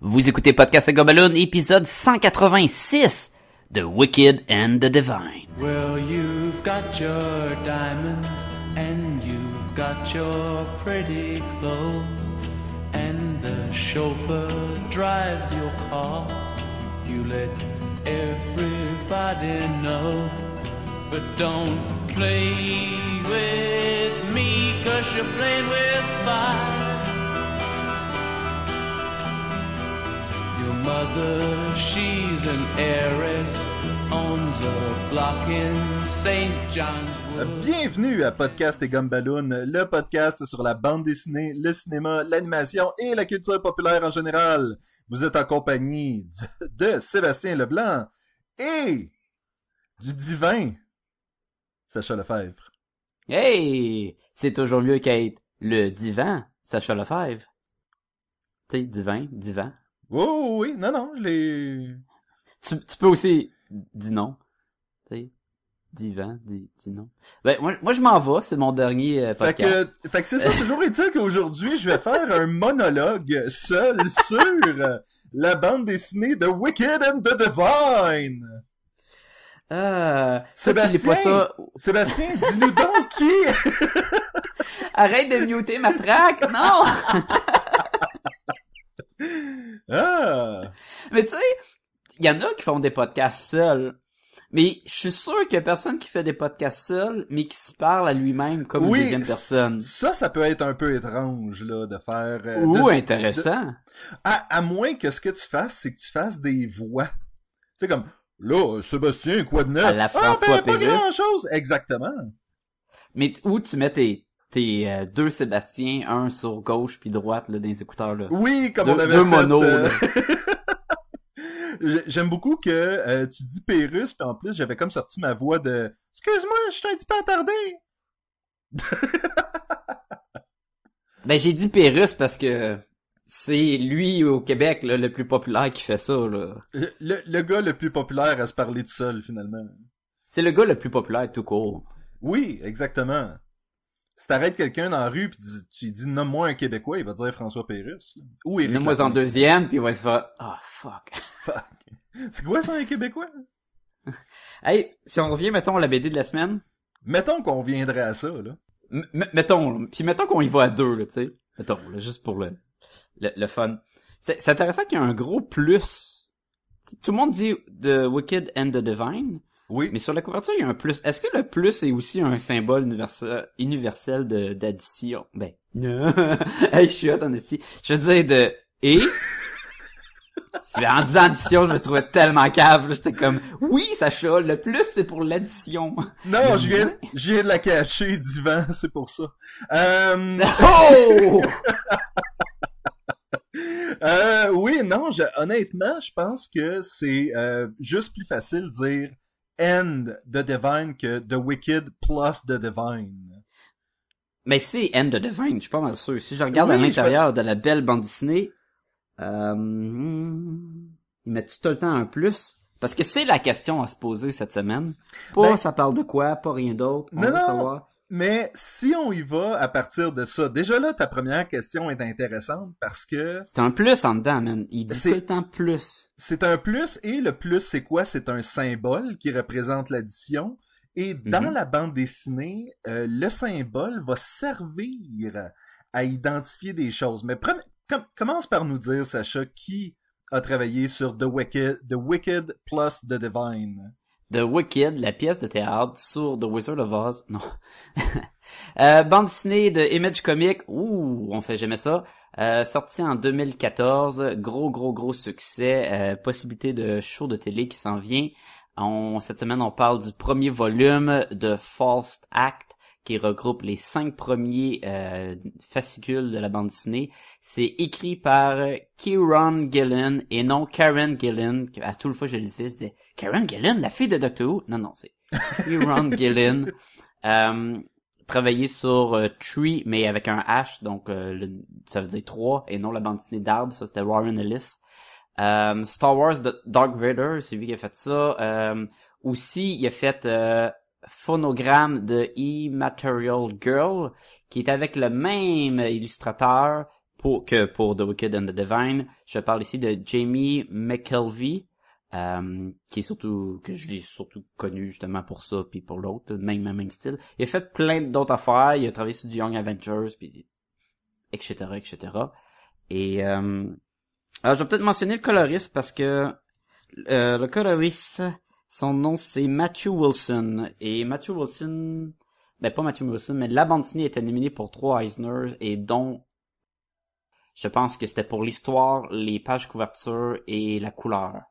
Vous écoutez Podcast Gobaloon, épisode 186 de Wicked and the Divine. Well, you've got your diamonds and you've got your pretty clothes, and the chauffeur drives your car. You let everybody know, but don't play with me, cause you're playing with fire. Your mother, she's an heiress, owns a block in St. John's Wood. Bienvenue à Podcast et Gumballoon, le podcast sur la bande dessinée, le cinéma, l'animation et la culture populaire en général. Vous êtes en compagnie de, de Sébastien Leblanc et du divin Sacha Lefebvre. Hey! C'est toujours mieux qu'être le divan, Sacha Lefebvre. Tu sais, divin, divan. Oh oui, non, non, je l'ai... Tu, tu peux aussi dire non. Tu sais, divan, dis, dis non. Ben, moi, moi je m'en vais, c'est mon dernier euh, Fait que, podcast. fait que c'est ça, toujours est-il qu'aujourd'hui, je vais faire un monologue seul sur la bande dessinée de Wicked and the Divine. Ah, Sébastien, ça. Sébastien, dis-nous donc qui Arrête de muter ma track, non! Ah! Mais tu sais, il y en a qui font des podcasts seuls. Mais je suis sûr qu'il y a personne qui fait des podcasts seuls, mais qui se parle à lui-même comme une deuxième personne. Ça, ça peut être un peu étrange, là, de faire... euh, Ou de- intéressant. de- à, à moins que ce que tu fasses, c'est que tu fasses des voix. Tu sais, comme, là, Sébastien, quoi de neuf? À la ah, François ben, pas grand-chose! Exactement. Mais où tu mets tes, tes euh, deux Sébastien, un sur gauche puis droite là, les écouteurs là. Oui, comme Deux- on avait deux fait... monos, euh, J'aime beaucoup que euh, tu dis Pérus, puis en plus, j'avais comme sorti ma voix de « Excuse-moi, je suis un petit peu attardé! Ben j'ai dit Pérus parce que c'est lui au Québec là, le plus populaire qui fait ça là. ». Le, le- le gars le plus populaire à se parler tout seul, finalement. C'est le gars le plus populaire tout court. Oui, exactement. Si t'arrêtes quelqu'un dans la rue pis tu- tu lui dis nomme-moi un Québécois, il va dire François Pérusse. là. Ou Éric Mets-moi en deuxième puis il va se faire ah fuck. Fuck. C'est quoi ça un Québécois? Hey, si on revient mettons à la BD de la semaine, Mettons qu'on viendrait à ça, là. M- mettons, là. puis mettons qu'on y va à deux, là, tu sais. Mettons, là, juste pour le, le, le fun. C'est c'est intéressant qu'il y a un gros plus. Tout le monde dit The Wicked and the Divine, Oui. mais sur la couverture, il y a un plus. Est-ce que le plus est aussi un symbole universel, universel de d'addition? Ben, non. hey, je suis hot en esti. Je veux dire de et? En disant addition, je me trouvais tellement cave. J'étais comme, oui, Sacha, le plus, c'est pour l'addition. Non, je viens, je viens de la cacher, divan, c'est pour ça. Euh, Oh! euh, oui, non, je- honnêtement, je pense que c'est euh, juste plus facile de dire End the Divine que The Wicked plus The Divine. Mais c'est End the Divine, je suis pas mal sûr. Si je regarde Oui, à je l'intérieur de la belle bande dessinée, euh, ils mettent tout le temps un plus? Parce que c'est la question à se poser cette semaine. Pas Ben- ça parle de quoi, pas rien d'autre. On Non, va non. savoir. Mais si on y va à partir de ça, déjà là, ta première question est intéressante parce que C'est un plus en dedans, man. Il dit C'est- tout le temps plus. c'est un plus et le plus c'est quoi? C'est un symbole qui représente l'addition. Et dans Mhm. la bande dessinée, euh, le symbole va servir à identifier des choses. Mais premi- com- commence par nous dire, Sacha, qui a travaillé sur The Wicked, The Wicked plus The Divine. The Wicked, la pièce de théâtre sur The Wizard of Oz. Non. euh, bande dessinée de Image Comic. Ouh, on fait jamais ça. Euh, sorti en 2014. Gros, gros, gros succès. Euh, possibilité de show de télé qui s'en vient. On, cette semaine, on parle du premier volume de False Act qui regroupe les cinq premiers euh, fascicules de la bande dessinée. C'est écrit par Kieran Gillen et non Karen Gillen. À tout le fois je le disais, je disais Karen Gillen, la fille de Doctor Who? Non, non, c'est Kieran Gillen. Euh, travaillé sur euh, Tree, mais avec un H, donc euh, le- ça veut dire trois, et non la bande dessinée d'arbre, ça c'était Warren Ellis. Euh, Star Wars Dark Vader, c'est lui qui a fait ça. Euh, aussi, il a fait euh, phonogramme de Immaterial Girl, qui est avec le même illustrateur, que pour The Wicked and the Divine. Je parle ici de Jamie McKelvey, euh, qui est surtout que je l'ai surtout connu justement pour ça puis pour l'autre même même style. Il a fait plein d'autres affaires. Il a travaillé sur du Young Avengers puis etc etc et euh, alors je vais peut-être mentionner le coloriste parce que euh, le coloriste son nom c'est Matthew Wilson et Matthew Wilson ben pas Matthew Wilson mais la bande dessinée était nominée pour trois Eisner et dont je pense que c'était pour l'histoire les pages couverture et la couleur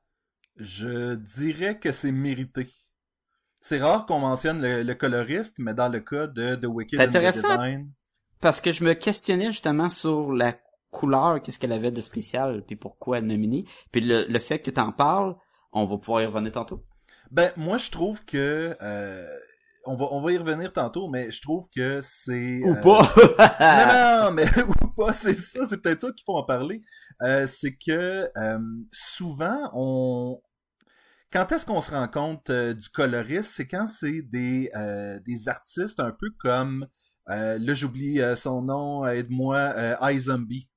je dirais que c'est mérité. C'est rare qu'on mentionne le, coloriste, mais dans le cas de The Wicked and the Divine... Parce que je me questionnais justement sur la couleur, qu'est-ce qu'elle avait de spécial, puis pourquoi elle nominée. Puis le, fait que tu en parles, on va pouvoir y revenir tantôt. Ben, moi, je trouve que... Euh, on va, on va y revenir tantôt, mais je trouve que c'est... Ou euh, pas! non, non, mais ou pas, c'est ça, c'est peut-être ça qu'il faut en parler. Euh, c'est que souvent, on, quand est-ce qu'on se rend compte euh, du coloriste? C'est quand c'est des, euh, des artistes un peu comme, euh, là j'oublie son nom, aide-moi, iZombie.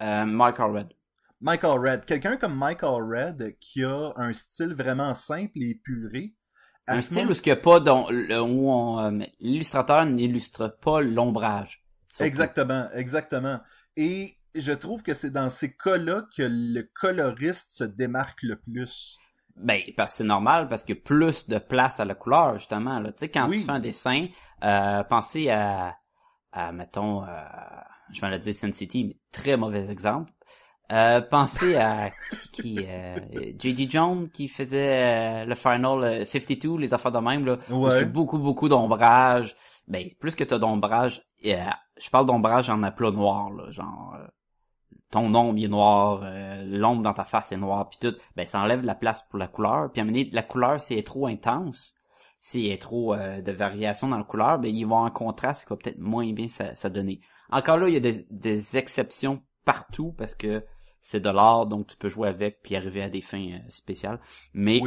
Michael Red. Michael Red. Quelqu'un comme Michael Red qui a un style vraiment simple et épuré. Un style où, ce a pas où l'illustrateur n'illustre pas l'ombrage. Exactement, exactement. Et je trouve que c'est dans ces cas-là que le coloriste se démarque le plus. Ben, parce que c'est normal, parce que plus de place à la couleur, justement. Là. Tu sais, quand tu fais un dessin, euh, pensez à, à mettons, euh, je vais le dire Sin City, mais très mauvais exemple. Euh, pensez à qui, euh, J.D. Jones qui faisait euh, le Final 52, les affaires de même, là. Ouais. beaucoup, beaucoup d'ombrage. Ben, plus que t'as d'ombrage, je parle d'ombrage en aplat noir, là, genre ton ombre est noir, euh, l'ombre dans ta face est noire, puis tout, ben ça enlève la place pour la couleur. Puis à mener la couleur, si elle est trop intense, si elle est trop euh, de variation dans la couleur, ben il va en contraste, qui va peut-être moins bien ça, donner. Encore là, il y a des, exceptions partout parce que c'est de l'art, donc tu peux jouer avec puis arriver à des fins euh, spéciales. Mais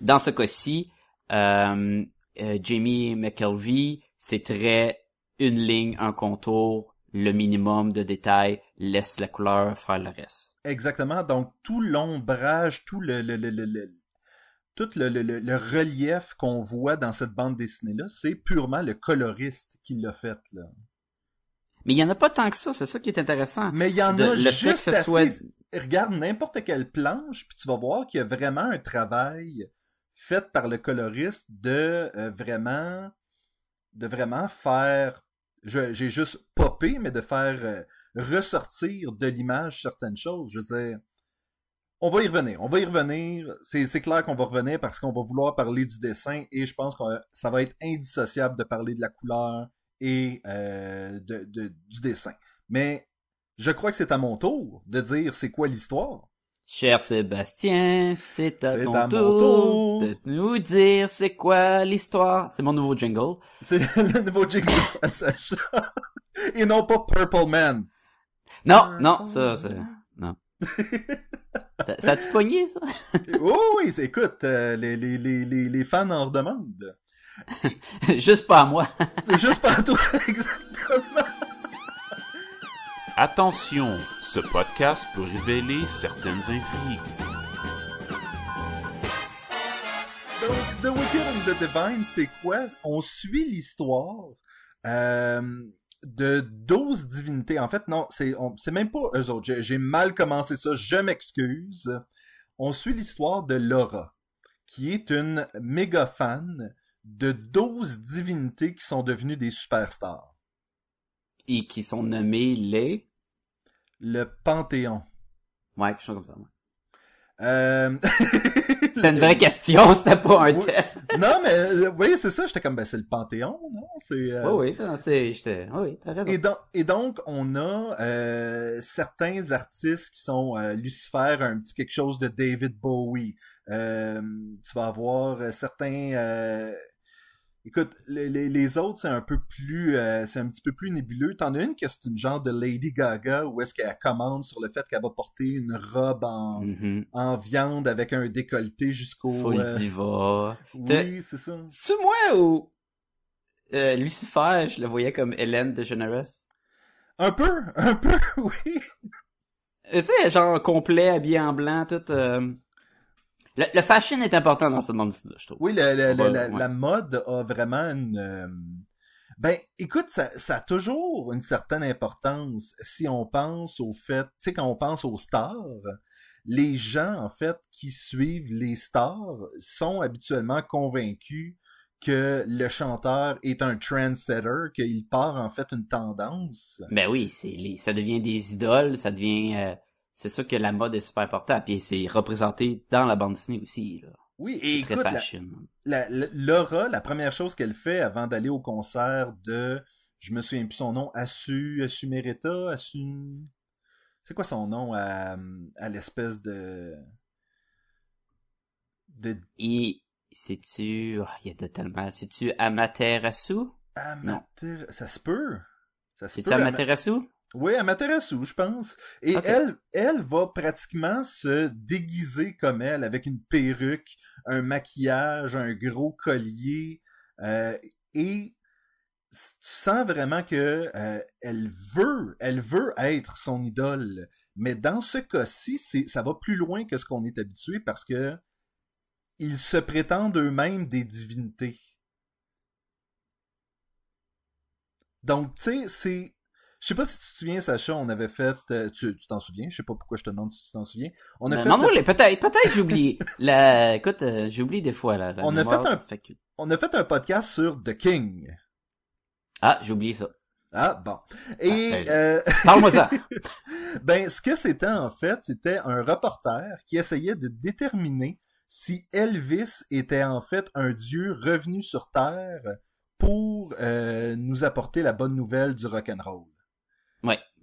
dans ce cas-ci, Jamie McKelvey, c'est très une ligne, un contour, le minimum de détails, laisse la couleur faire le reste. Exactement. Donc, tout l'ombrage, tout le, le, le, le tout le, le, le, relief qu'on voit dans cette bande dessinée-là, c'est purement le coloriste qui l'a fait. Là. Mais il y en a pas tant que ça, c'est ça qui est intéressant. Mais il y en a juste assez... Regarde n'importe quelle planche, puis tu vas voir qu'il y a vraiment un travail fait par le coloriste de euh, vraiment de vraiment faire j'ai juste popé, mais de faire euh, ressortir de l'image certaines choses. Je veux dire, on va y revenir. On va y revenir. C'est clair qu'on va revenir parce qu'on va vouloir parler du dessin et je pense que ça va être indissociable de parler de la couleur et euh, de, du dessin. Mais je crois que c'est à mon tour de dire c'est quoi l'histoire. Cher Sébastien, c'est à, ton tour, de nous dire c'est quoi l'histoire. C'est mon nouveau jingle. C'est le nouveau jingle à Sacha. Et non pas Purple Man. Non, non, ça, c'est... Non. ça, ça a-tu pogné, ça? oh, oui, écoute, euh, les, les, les, les, fans en redemandent. Juste pas à moi. Juste pas à toi, exactement. Attention, ce podcast peut révéler certaines intrigues. Donc, The Wicked and the Divine, c'est quoi? On suit l'histoire euh, de 12 divinités. En fait, non, c'est, c'est même pas eux autres. J'ai, mal commencé ça, je m'excuse. On suit l'histoire de Laura, qui est une méga fan de 12 divinités qui sont devenues des superstars. Et qui sont nommées les le Panthéon. Ouais, quelque chose comme ça. Euh... c'était une vraie question, c'était pas un test. non, mais euh, oui, c'est ça. J'étais comme, ben c'est le Panthéon, non? C'est. Euh... Oui, oui, c'est, j'étais, oui, t'as raison. Et, donc, et donc, on a euh, certains artistes qui sont euh, Lucifer, un petit quelque chose de David Bowie. Euh, tu vas avoir certains Écoute, les, les, autres, c'est un peu plus, euh, c'est un petit peu plus nébuleux. T'en as une qui est une genre de Lady Gaga où est-ce qu'elle commande sur le fait qu'elle va porter une robe en, mm-hmm. en viande avec un décolleté jusqu'au... Euh... diva. Oui, c'est ça. C'est-tu moi ou... Euh, Lucifer, je le voyais comme Hélène de Generous? Un peu, un peu, oui. Euh, Tu sais, genre complet, habillé en blanc, tout... euh, Le, le fashion est important dans cette bande dessinée, je trouve. Oui, le- le- la, ouais. la mode a vraiment une... euh, Ben, écoute, ça, ça a toujours une certaine importance si on pense au fait, tu sais, quand on pense aux stars, les gens, en fait, qui suivent les stars sont habituellement convaincus que le chanteur est un trendsetter, qu'il part, en fait, une tendance. Ben oui, c'est ça devient des idoles, ça devient... euh, c'est sûr que la mode est super importante, puis c'est représenté dans la bande dessinée aussi, là. Oui, et Très écoute, la- fashion. la, la- Laura, la première chose qu'elle fait avant d'aller au concert de, je me souviens plus son nom, Assu, Assu Merita, Assu... C'est quoi son nom à, à l'espèce de... de Et c'est-tu... oh, il y a de tellement... C'est-tu Amaterasu? Amater... Ça se peut. Ça se C'est-tu peut, Ama- Amaterasu? Oui, Amaterasu, je pense. Et elle, elle va pratiquement se déguiser comme elle, avec une perruque, un maquillage, un gros collier, euh, et tu sens vraiment que euh, elle veut, elle veut être son idole. Mais dans ce cas-ci, c'est, ça va plus loin que ce qu'on est habitué parce que ils se prétendent eux-mêmes des divinités. Donc, tu sais, c'est. Je sais pas si tu te souviens, Sacha, on avait fait. euh, tu tu t'en souviens? Je sais pas pourquoi je te demande si tu t'en souviens. On a Euh, fait. non, non, le- peut-être, peut-être j'ai oublié. La, écoute, euh, j'ai oublié des fois, là. la On a fait un- fait que- On a fait un podcast sur The King. Ah, j'ai oublié ça. Ah, bon. Et Ah, euh, Parle-moi ça. ben, ce que c'était en fait, c'était un reporter qui essayait de déterminer si Elvis était en fait un dieu revenu sur Terre pour euh, nous apporter la bonne nouvelle du rock'n'roll. Ouais.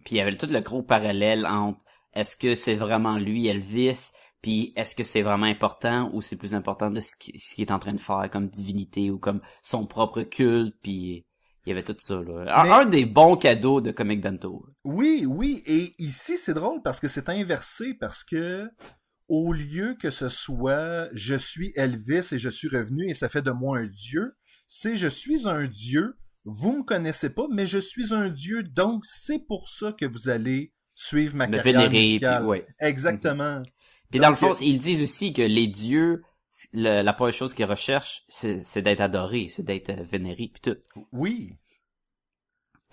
Puis il y avait tout le gros parallèle entre est-ce que c'est vraiment lui Elvis, puis est-ce que c'est vraiment important ou c'est plus important de ce qui- ce qu'il est en train de faire comme divinité ou comme son propre culte, puis il y avait tout ça là. Mais- un des bons cadeaux de Comic Bento. Oui, oui, et ici c'est drôle parce que c'est inversé parce que au lieu que ce soit je suis Elvis et je suis revenu et ça fait de moi un dieu, c'est je suis un dieu, vous me connaissez pas, mais je suis un dieu, donc c'est pour ça que vous allez suivre ma Me carrière vénérer, puis musicale. ouais. Exactement. Puis dans le fond, ils disent aussi que les dieux, le- la première chose qu'ils recherchent, c'est d'être adorés, c'est d'être euh, vénérés, puis tout. Oui.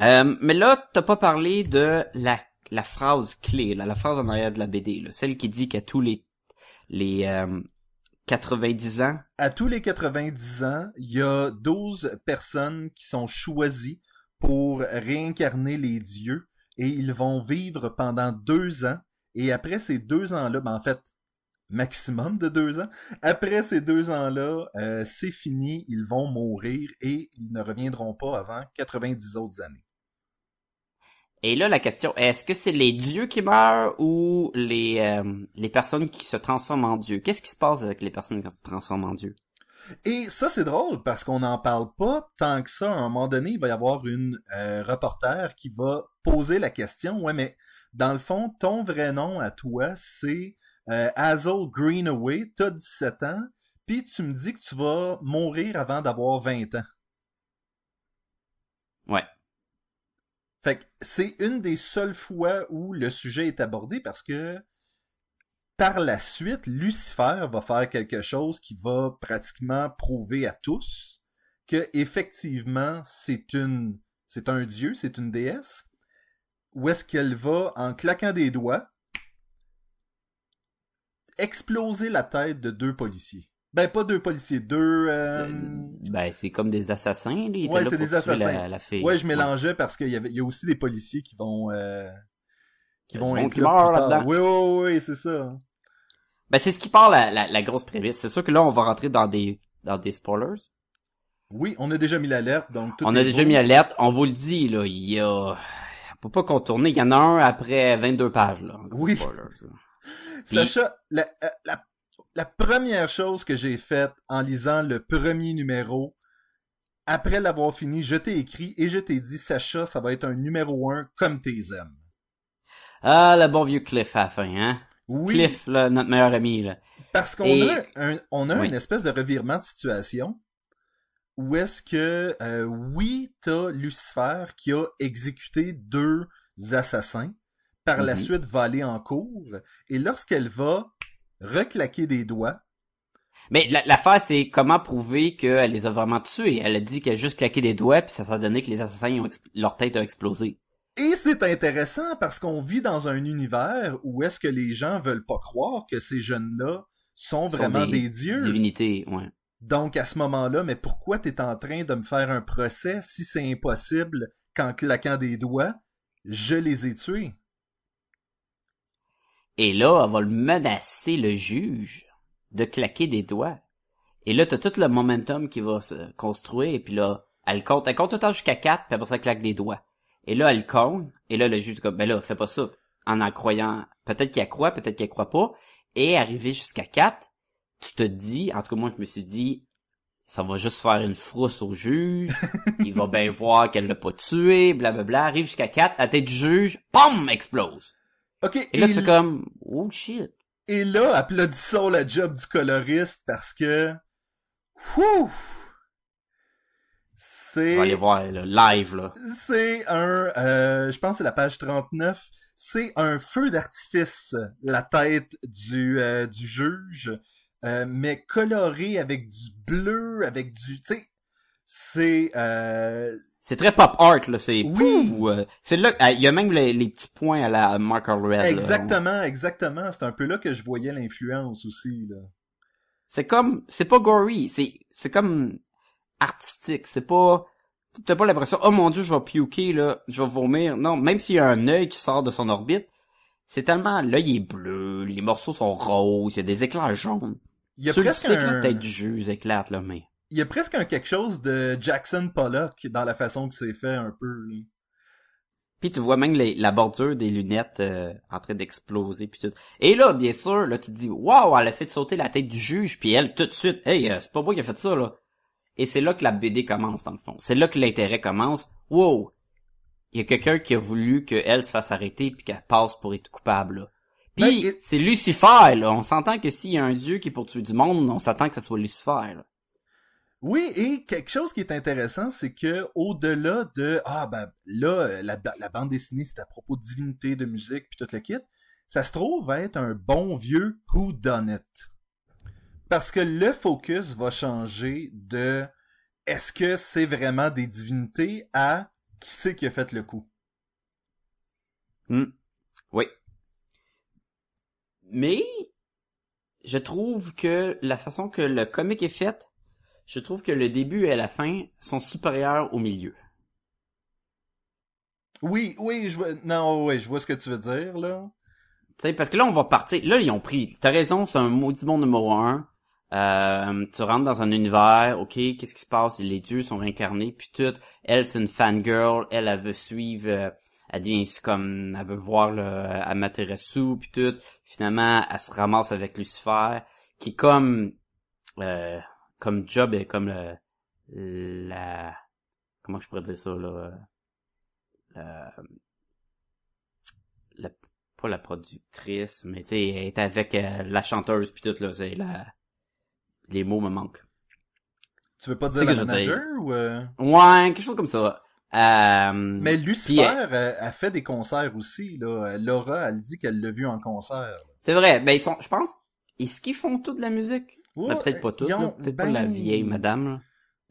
Euh, mais là, t'as pas parlé de la, la phrase clé, là, la phrase en arrière de la BD, là, celle qui dit qu'à tous les les euh, 90 ans, À tous les 90 ans, il y a 12 personnes qui sont choisies pour réincarner les dieux et ils vont vivre pendant deux ans. Et après ces deux ans-là, ben en fait, maximum de deux ans, après ces deux ans-là, euh, c'est fini, ils vont mourir et ils ne reviendront pas avant 90 autres années. Et là la question, est-ce que c'est les dieux qui meurent ou les euh, les personnes qui se transforment en dieux? Qu'est-ce qui se passe avec les personnes qui se transforment en dieux? Et ça, c'est drôle parce qu'on n'en parle pas tant que ça. À un moment donné, il va y avoir une euh, reporter qui va poser la question. Ouais, mais dans le fond, ton vrai nom à toi, c'est euh, Hazel Greenaway. T'as 17 ans, puis tu me dis que tu vas mourir avant d'avoir 20 ans. Ouais. C'est une des seules fois où le sujet est abordé parce que par la suite, Lucifer va faire quelque chose qui va pratiquement prouver à tous que effectivement c'est une c'est un dieu, c'est une déesse. Où est-ce qu'elle va en claquant des doigts exploser la tête de deux policiers. Ben pas deux policiers, deux euh, Ben c'est comme des assassins, là. Ouais, c'est des assassins. La, la fille. Ouais, je mélangeais parce qu'il y avait il y a aussi des policiers qui vont euh, qui vont être qui là là-dedans. Oui, oui, oui, c'est ça. Ben c'est ce qui part la, la, la grosse prémisse. C'est sûr que là on va rentrer dans des dans des spoilers. Oui, on a déjà mis l'alerte, donc tout on a déjà beau. mis alerte, on vous le dit là, il y a on peut pas contourner, il y en a un après 22 pages là. Oui. spoilers, là. Sacha, la, la, la première chose que j'ai faite en lisant le premier numéro, après l'avoir fini, je t'ai écrit et je t'ai dit, Sacha, ça va être un numéro un comme tes aimes. Ah, le bon vieux Cliff à la fin, hein? Oui, Cliff, là, notre meilleur ami, là. parce qu'on Et- a, un, on a Oui. une espèce de revirement de situation où est-ce que, euh, oui, t'as Lucifer qui a exécuté deux assassins. Par la Mhm. suite, va aller en cours. Et lorsqu'elle va reclaquer des doigts, Mais la- l'affaire, c'est comment prouver qu'elle les a vraiment tués? Elle a dit qu'elle a juste claqué des doigts, puis ça s'est donné que les assassins, ont leur tête a explosé. Et c'est intéressant parce qu'on vit dans un univers où est-ce que les gens veulent pas croire que ces jeunes-là sont vraiment des, dieux. Divinités, ouais. Donc à ce moment-là, mais pourquoi t'es en train de me faire un procès si c'est impossible qu'en claquant des doigts, je les ai tués? Et là, elle va le menacer le juge de claquer des doigts. Et là, t'as tout le momentum qui va se construire, et puis là, elle compte, elle compte tout le temps jusqu'à 4, puis après ça, elle claque des doigts. Et là, elle compte, et là, le juge dit comme, ben là, fais pas ça. En en croyant, peut-être qu'elle croit, peut-être qu'elle croit pas. Et arrivé jusqu'à 4, tu te dis, en tout cas, moi, je me suis dit, ça va juste faire une frousse au juge, il va bien voir qu'elle l'a pas tué, blablabla, arrive jusqu'à 4, à la tête du juge, POM! explose. Ok, Et là, et, fais comme, oh shit. et là, applaudissons la job du coloriste parce que... Wouh! On va aller C'est... voir le live, là. C'est un... euh, je pense que c'est la page 39. C'est un feu d'artifice, la tête du, euh, du juge, euh, mais coloré avec du bleu, avec du... Tu sais, c'est... C'est très pop art, là. C'est, Oui. Euh, c'est là, il y a même les, les petits points à la Mark Red. là. exactement, exactement. C'est un peu là que je voyais l'influence aussi, là. C'est comme, c'est pas gory, c'est, c'est comme artistique. C'est pas, t'as pas l'impression, oh mon dieu, je vais puker, là, je vais vomir. Non, même s'il y a un œil qui sort de son orbite, c'est tellement, l'œil est bleu, les morceaux sont roses, il y a des éclats jaunes. Il y a le presque un... la tête du juge éclate, là, mais. Il y a presque un quelque chose de Jackson Pollock dans la façon que c'est fait un peu. là. Puis tu vois même les- la bordure des lunettes euh, en train d'exploser puis tout. Et là, bien sûr, là tu te dis waouh, elle a fait sauter la tête du juge puis elle tout de suite, hey, euh, c'est pas moi qui a fait ça là. Et c'est là que la BD commence dans le fond. C'est là que l'intérêt commence. Wow, il y a quelqu'un qui a voulu que elle se fasse arrêter puis qu'elle passe pour être coupable. Là. Puis Ben, et- c'est Lucifer là. On s'entend que s'il y a un dieu qui est pour tuer du monde, on s'attend que ce soit Lucifer. Là. Oui, et quelque chose qui est intéressant, c'est que au-delà de ah ben là la, bande dessinée c'est à propos de divinité, de musique puis tout le kit, ça se trouve être un bon vieux who done. Parce que le focus va changer de est-ce que c'est vraiment des divinités à qui c'est qui a fait le coup? Hmm. Oui. Mais je trouve que la façon que le comic est fait, je trouve que le début et la fin sont supérieurs au milieu. Oui, oui, je vois non, oui, je vois ce que tu veux dire là. Tu sais, parce que là, on va partir. Là, ils ont pris. T'as raison, c'est un maudit bon numéro un. Euh, tu rentres dans un univers, ok, qu'est-ce qui se passe? Les dieux sont réincarnés, puis tout. Elle, c'est une fangirl. Elle, elle veut suivre. euh, elle devient comme, elle veut voir le Amaterasu, puis tout. Finalement, elle se ramasse avec Lucifer, qui est comme, euh, comme job est comme le, la, comment je pourrais dire ça là, la, la pas la productrice, mais tu sais, elle est avec euh, la chanteuse puis tout là, c'est la les mots me manquent. Tu veux pas dire la manager ou euh... Ouais, quelque chose comme ça. Euh, Mais Lucifer elle- euh, a fait des concerts aussi là. Laura, elle dit qu'elle l'a vu en concert. c'est vrai, ben ils sont je pense est-ce qu'ils font toute la musique? Ouais, Ben, peut-être pas toute, ont- peut-être pas la ben- vieille madame.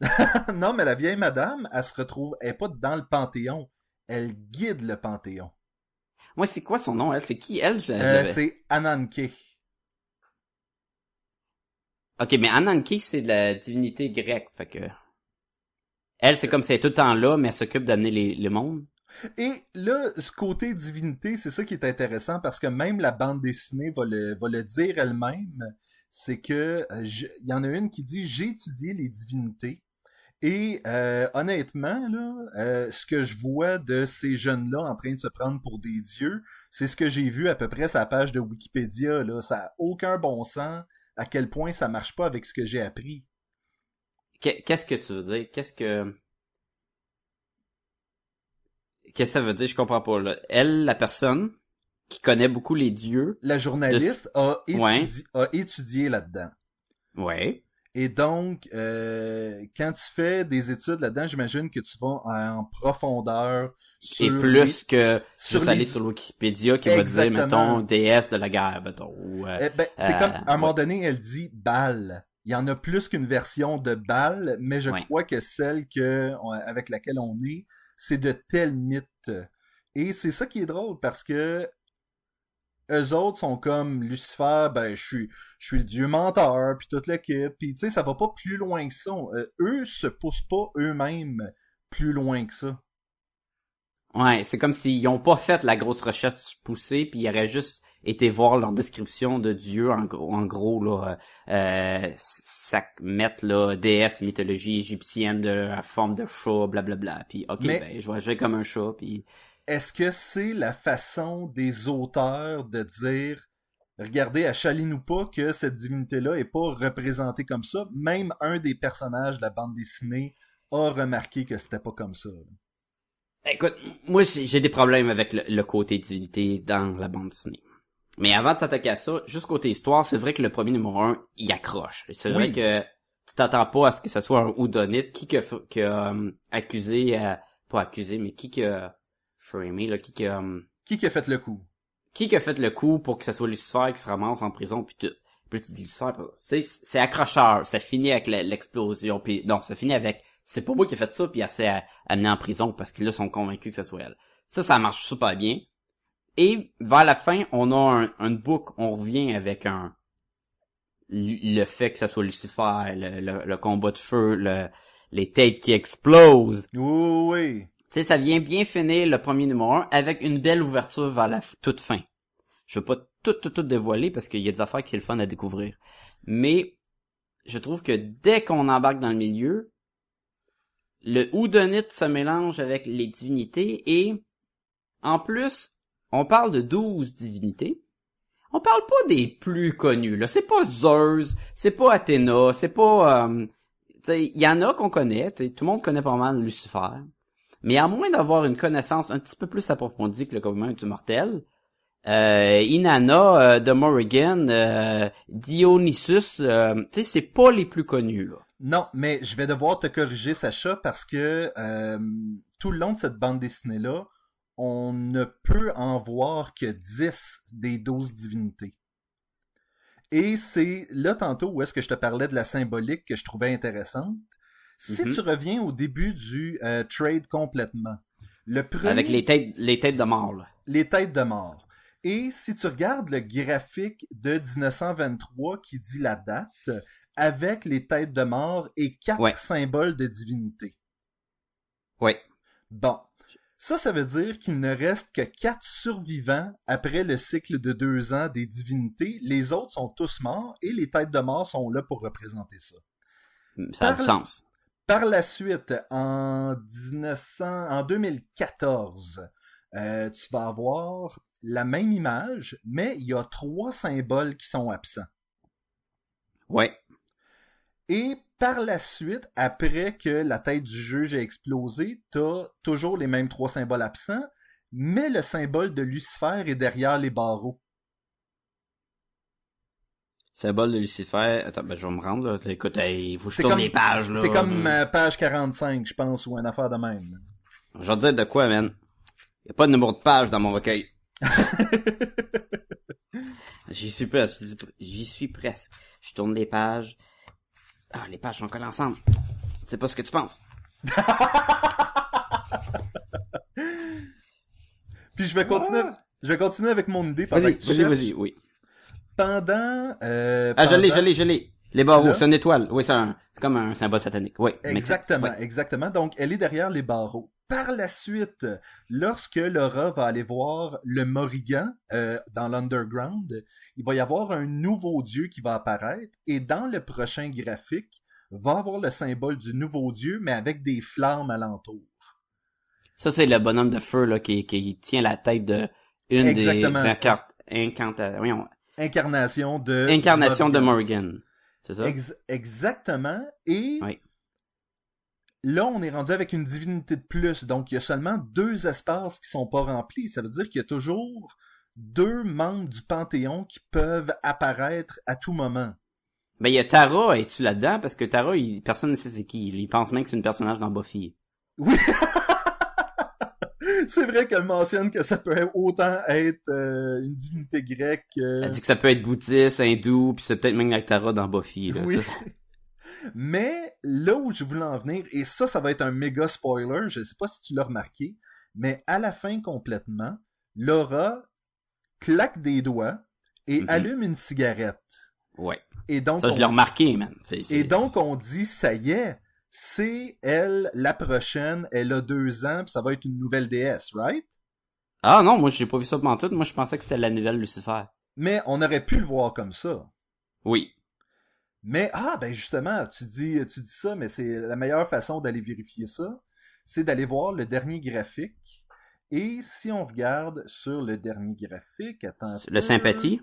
Là. non, mais la vieille madame, elle se retrouve, elle est pas dans le Panthéon. Elle guide le Panthéon. Moi, c'est quoi son nom elle? C'est qui elle? Je Euh, c'est Ananke. OK, mais Ananke c'est de la divinité grecque, fait que elle c'est comme si elle est tout le temps là mais elle s'occupe d'amener les les mondes. Et là, ce côté divinité, c'est ça qui est intéressant parce que même la bande dessinée va le, dire elle-même. C'est que euh, il y en a une qui dit j'ai étudié les divinités et euh, honnêtement là, euh, ce que je vois de ces jeunes-là en train de se prendre pour des dieux, c'est ce que j'ai vu à peu près la page de Wikipédia là. Ça a aucun bon sens à quel point ça marche pas avec ce que j'ai appris. Qu'est- Qu'est-ce que tu veux dire? Qu'est-ce que Qu'est-ce que ça veut dire? Je comprends pas là. Elle la personne qui connaît beaucoup les dieux. La journaliste a, étudié, Ouais. a étudié là-dedans. Ouais. Et donc, euh, quand tu fais des études là-dedans, j'imagine que tu vas en profondeur sur Et les- plus que sur juste les- aller sur Wikipédia qui va dire, Exactement. mettons, déesse de la guerre, mettons. ou, euh, Eh ben, c'est Euh, comme, à un moment donné, elle dit balle. Il y en a plus qu'une version de balle, mais je Ouais. crois que celle que, avec laquelle on est, c'est de tels mythes. Et c'est ça qui est drôle parce que eux autres sont comme Lucifer, ben je suis je suis le dieu menteur puis toute le kit, puis tu sais ça va pas plus loin que ça. Euh, eux se poussent pas eux-mêmes plus loin que ça. Ouais, c'est comme s'ils ont pas fait la grosse recherche poussée, puis ils auraient juste été voir leur description de Dieu en gros, en gros là, euh, ça mettre là déesse mythologie égyptienne de la forme de chat, blablabla. Puis ok, Mais- ben je vais agir comme un chat, puis Est-ce que c'est la façon des auteurs de dire regardez à Chaline ou pas que cette divinité-là est pas représentée comme ça? Même un des personnages de la bande dessinée a remarqué que c'était pas comme ça. Écoute, moi j'ai des problèmes avec le, le côté divinité dans la bande dessinée. Mais avant de s'attaquer à ça, juste côté histoire, c'est vrai que le premier numéro 1, il accroche. C'est vrai que tu t'attends pas à ce que ce soit un houdonite qui que qui a euh, accusé euh, pas accusé mais qui que a framé là qui que euh, Qui qui a fait le coup? qui a fait le coup pour que ce soit Lucifer qui se ramasse en prison puis tout. Puis tu dis Lucifer, c'est c'est accrocheur, ça finit avec l'explosion puis non, ça finit avec c'est pas moi qui ai fait ça puis elle s'est amenée en prison parce qu'ils là sont convaincus que ce soit elle. Ça ça marche super bien. Et vers la fin, on a un, un book, on revient avec un le fait que ça soit Lucifer, le, le, le combat de feu, le, les têtes qui explosent. Oui, oui. Tu sais, ça vient bien finir le premier numéro 1 avec une belle ouverture vers la toute fin. Je veux pas tout, tout, tout dévoiler parce qu'il y a des affaires qui est le fun à découvrir. Mais, je trouve que dès qu'on embarque dans le milieu, le houdonite se mélange avec les divinités et, en plus, on parle de 12 divinités. On parle pas des plus connus, là. C'est pas Zeus, c'est pas Athéna, c'est pas, euh, il y en a qu'on connaît, tout le monde connaît pas mal Lucifer. Mais à moins d'avoir une connaissance un petit peu plus approfondie que le commun du mortel, euh, Inanna euh, de Morrigan, euh, Dionysus, euh, tu sais, c'est pas les plus connus, là. Non, mais je vais devoir te corriger, Sacha, parce que euh, tout le long de cette bande dessinée-là, on ne peut en voir que 10 des 12 divinités. Et c'est là tantôt où est-ce que je te parlais de la symbolique que je trouvais intéressante. Si Mhm. tu reviens au début du euh, trade complètement, le premier, Avec les têtes, les têtes de mort, là. les têtes de mort. Et si tu regardes le graphique de 1923 qui dit la date, avec les têtes de mort et quatre Ouais. symboles de divinité. Ouais. Bon. Ça, ça veut dire qu'il ne reste que quatre survivants après le cycle de deux ans des divinités. Les autres sont tous morts et les têtes de mort sont là pour représenter ça. Ça a du sens. Par la suite, en 1900, en 2014, euh, tu vas avoir la même image, mais il y a trois symboles qui sont absents. Ouais. Et par la suite, après que la tête du juge a explosé, t'as toujours les mêmes trois symboles absents, mais le symbole de Lucifer est derrière les barreaux. Symbole de Lucifer. Attends, ben, je vais me rendre, là. Écoute, il faut que je C'est tourne comme- les pages, là. C'est comme euh, page 45, je pense, ou une affaire de même. Je vais te dire de quoi, man. Y a pas de numéro de page dans mon recueil. J'y suis presque. J'y suis presque. Je tourne les pages. Ah, les pages sont collées ensemble. C'est pas ce que tu penses. Puis je vais continuer, je vais continuer avec mon idée pendant Vas-y, vas-y, vas-y, oui. Pendant, euh, Ah, je l'ai, je l'ai, je l'ai. Les barreaux, c'est une étoile. Oui, c'est un, c'est comme un symbole satanique. Oui. Exactement, exactement. Donc, elle est derrière les barreaux. Par la suite, lorsque Laura va aller voir le Morrigan euh, dans l'Underground, il va y avoir un nouveau dieu qui va apparaître et dans le prochain graphique, va avoir le symbole du nouveau dieu, mais avec des flammes alentour. Ça, c'est le bonhomme de feu, là, qui, qui tient la tête de une Exactement. des incar- incanta- voyons, Incarnation de... Morrigan. Morrigan. C'est ça? Ex- exactement. Et Oui. Là, on est rendu avec une divinité de plus. Donc, il y a seulement deux espaces qui sont pas remplis. Ça veut dire qu'il y a toujours deux membres du Panthéon qui peuvent apparaître à tout moment. Ben, il y a Tara, es-tu là-dedans? Parce que Tara, il, personne ne sait c'est qui. Il pense même que c'est une personnage dans Buffy. Oui. c'est vrai qu'elle mentionne que ça peut autant être euh, une divinité grecque. euh, Elle dit que ça peut être bouddhiste, hindou, puis c'est peut-être même la Tara dans Buffy, là. Oui. Ça, Mais là où je voulais en venir, et ça, ça va être un méga spoiler, je sais pas si tu l'as remarqué, mais à la fin complètement, Laura claque des doigts et Mhm. allume une cigarette. ouais. Et donc, Ça, je l'ai remarqué, man. Et donc on dit, ça y est, c'est elle, la prochaine, elle a deux ans, puis ça va être une nouvelle déesse, right? Ah non, moi, j'ai pas vu ça pendant tout. Moi, je pensais que c'était la nouvelle Lucifer. Mais on aurait pu le voir comme ça. Oui. Mais ah ben justement, tu dis tu dis ça, mais c'est la meilleure façon d'aller vérifier ça, c'est d'aller voir le dernier graphique. Et si on regarde sur le dernier graphique, attends. un Le peu. sympathie?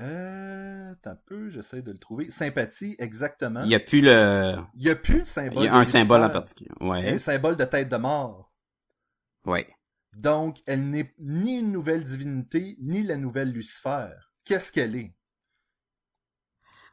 Euh, attends un peu, j'essaie de le trouver. Sympathie, exactement. Il y a plus le, Il y a plus le symbole. il y a de un symbole en particulier. Il y a Ouais. un symbole de tête de mort. Ouais. Donc, elle n'est ni une nouvelle divinité, ni la nouvelle Lucifer. Qu'est-ce qu'elle est?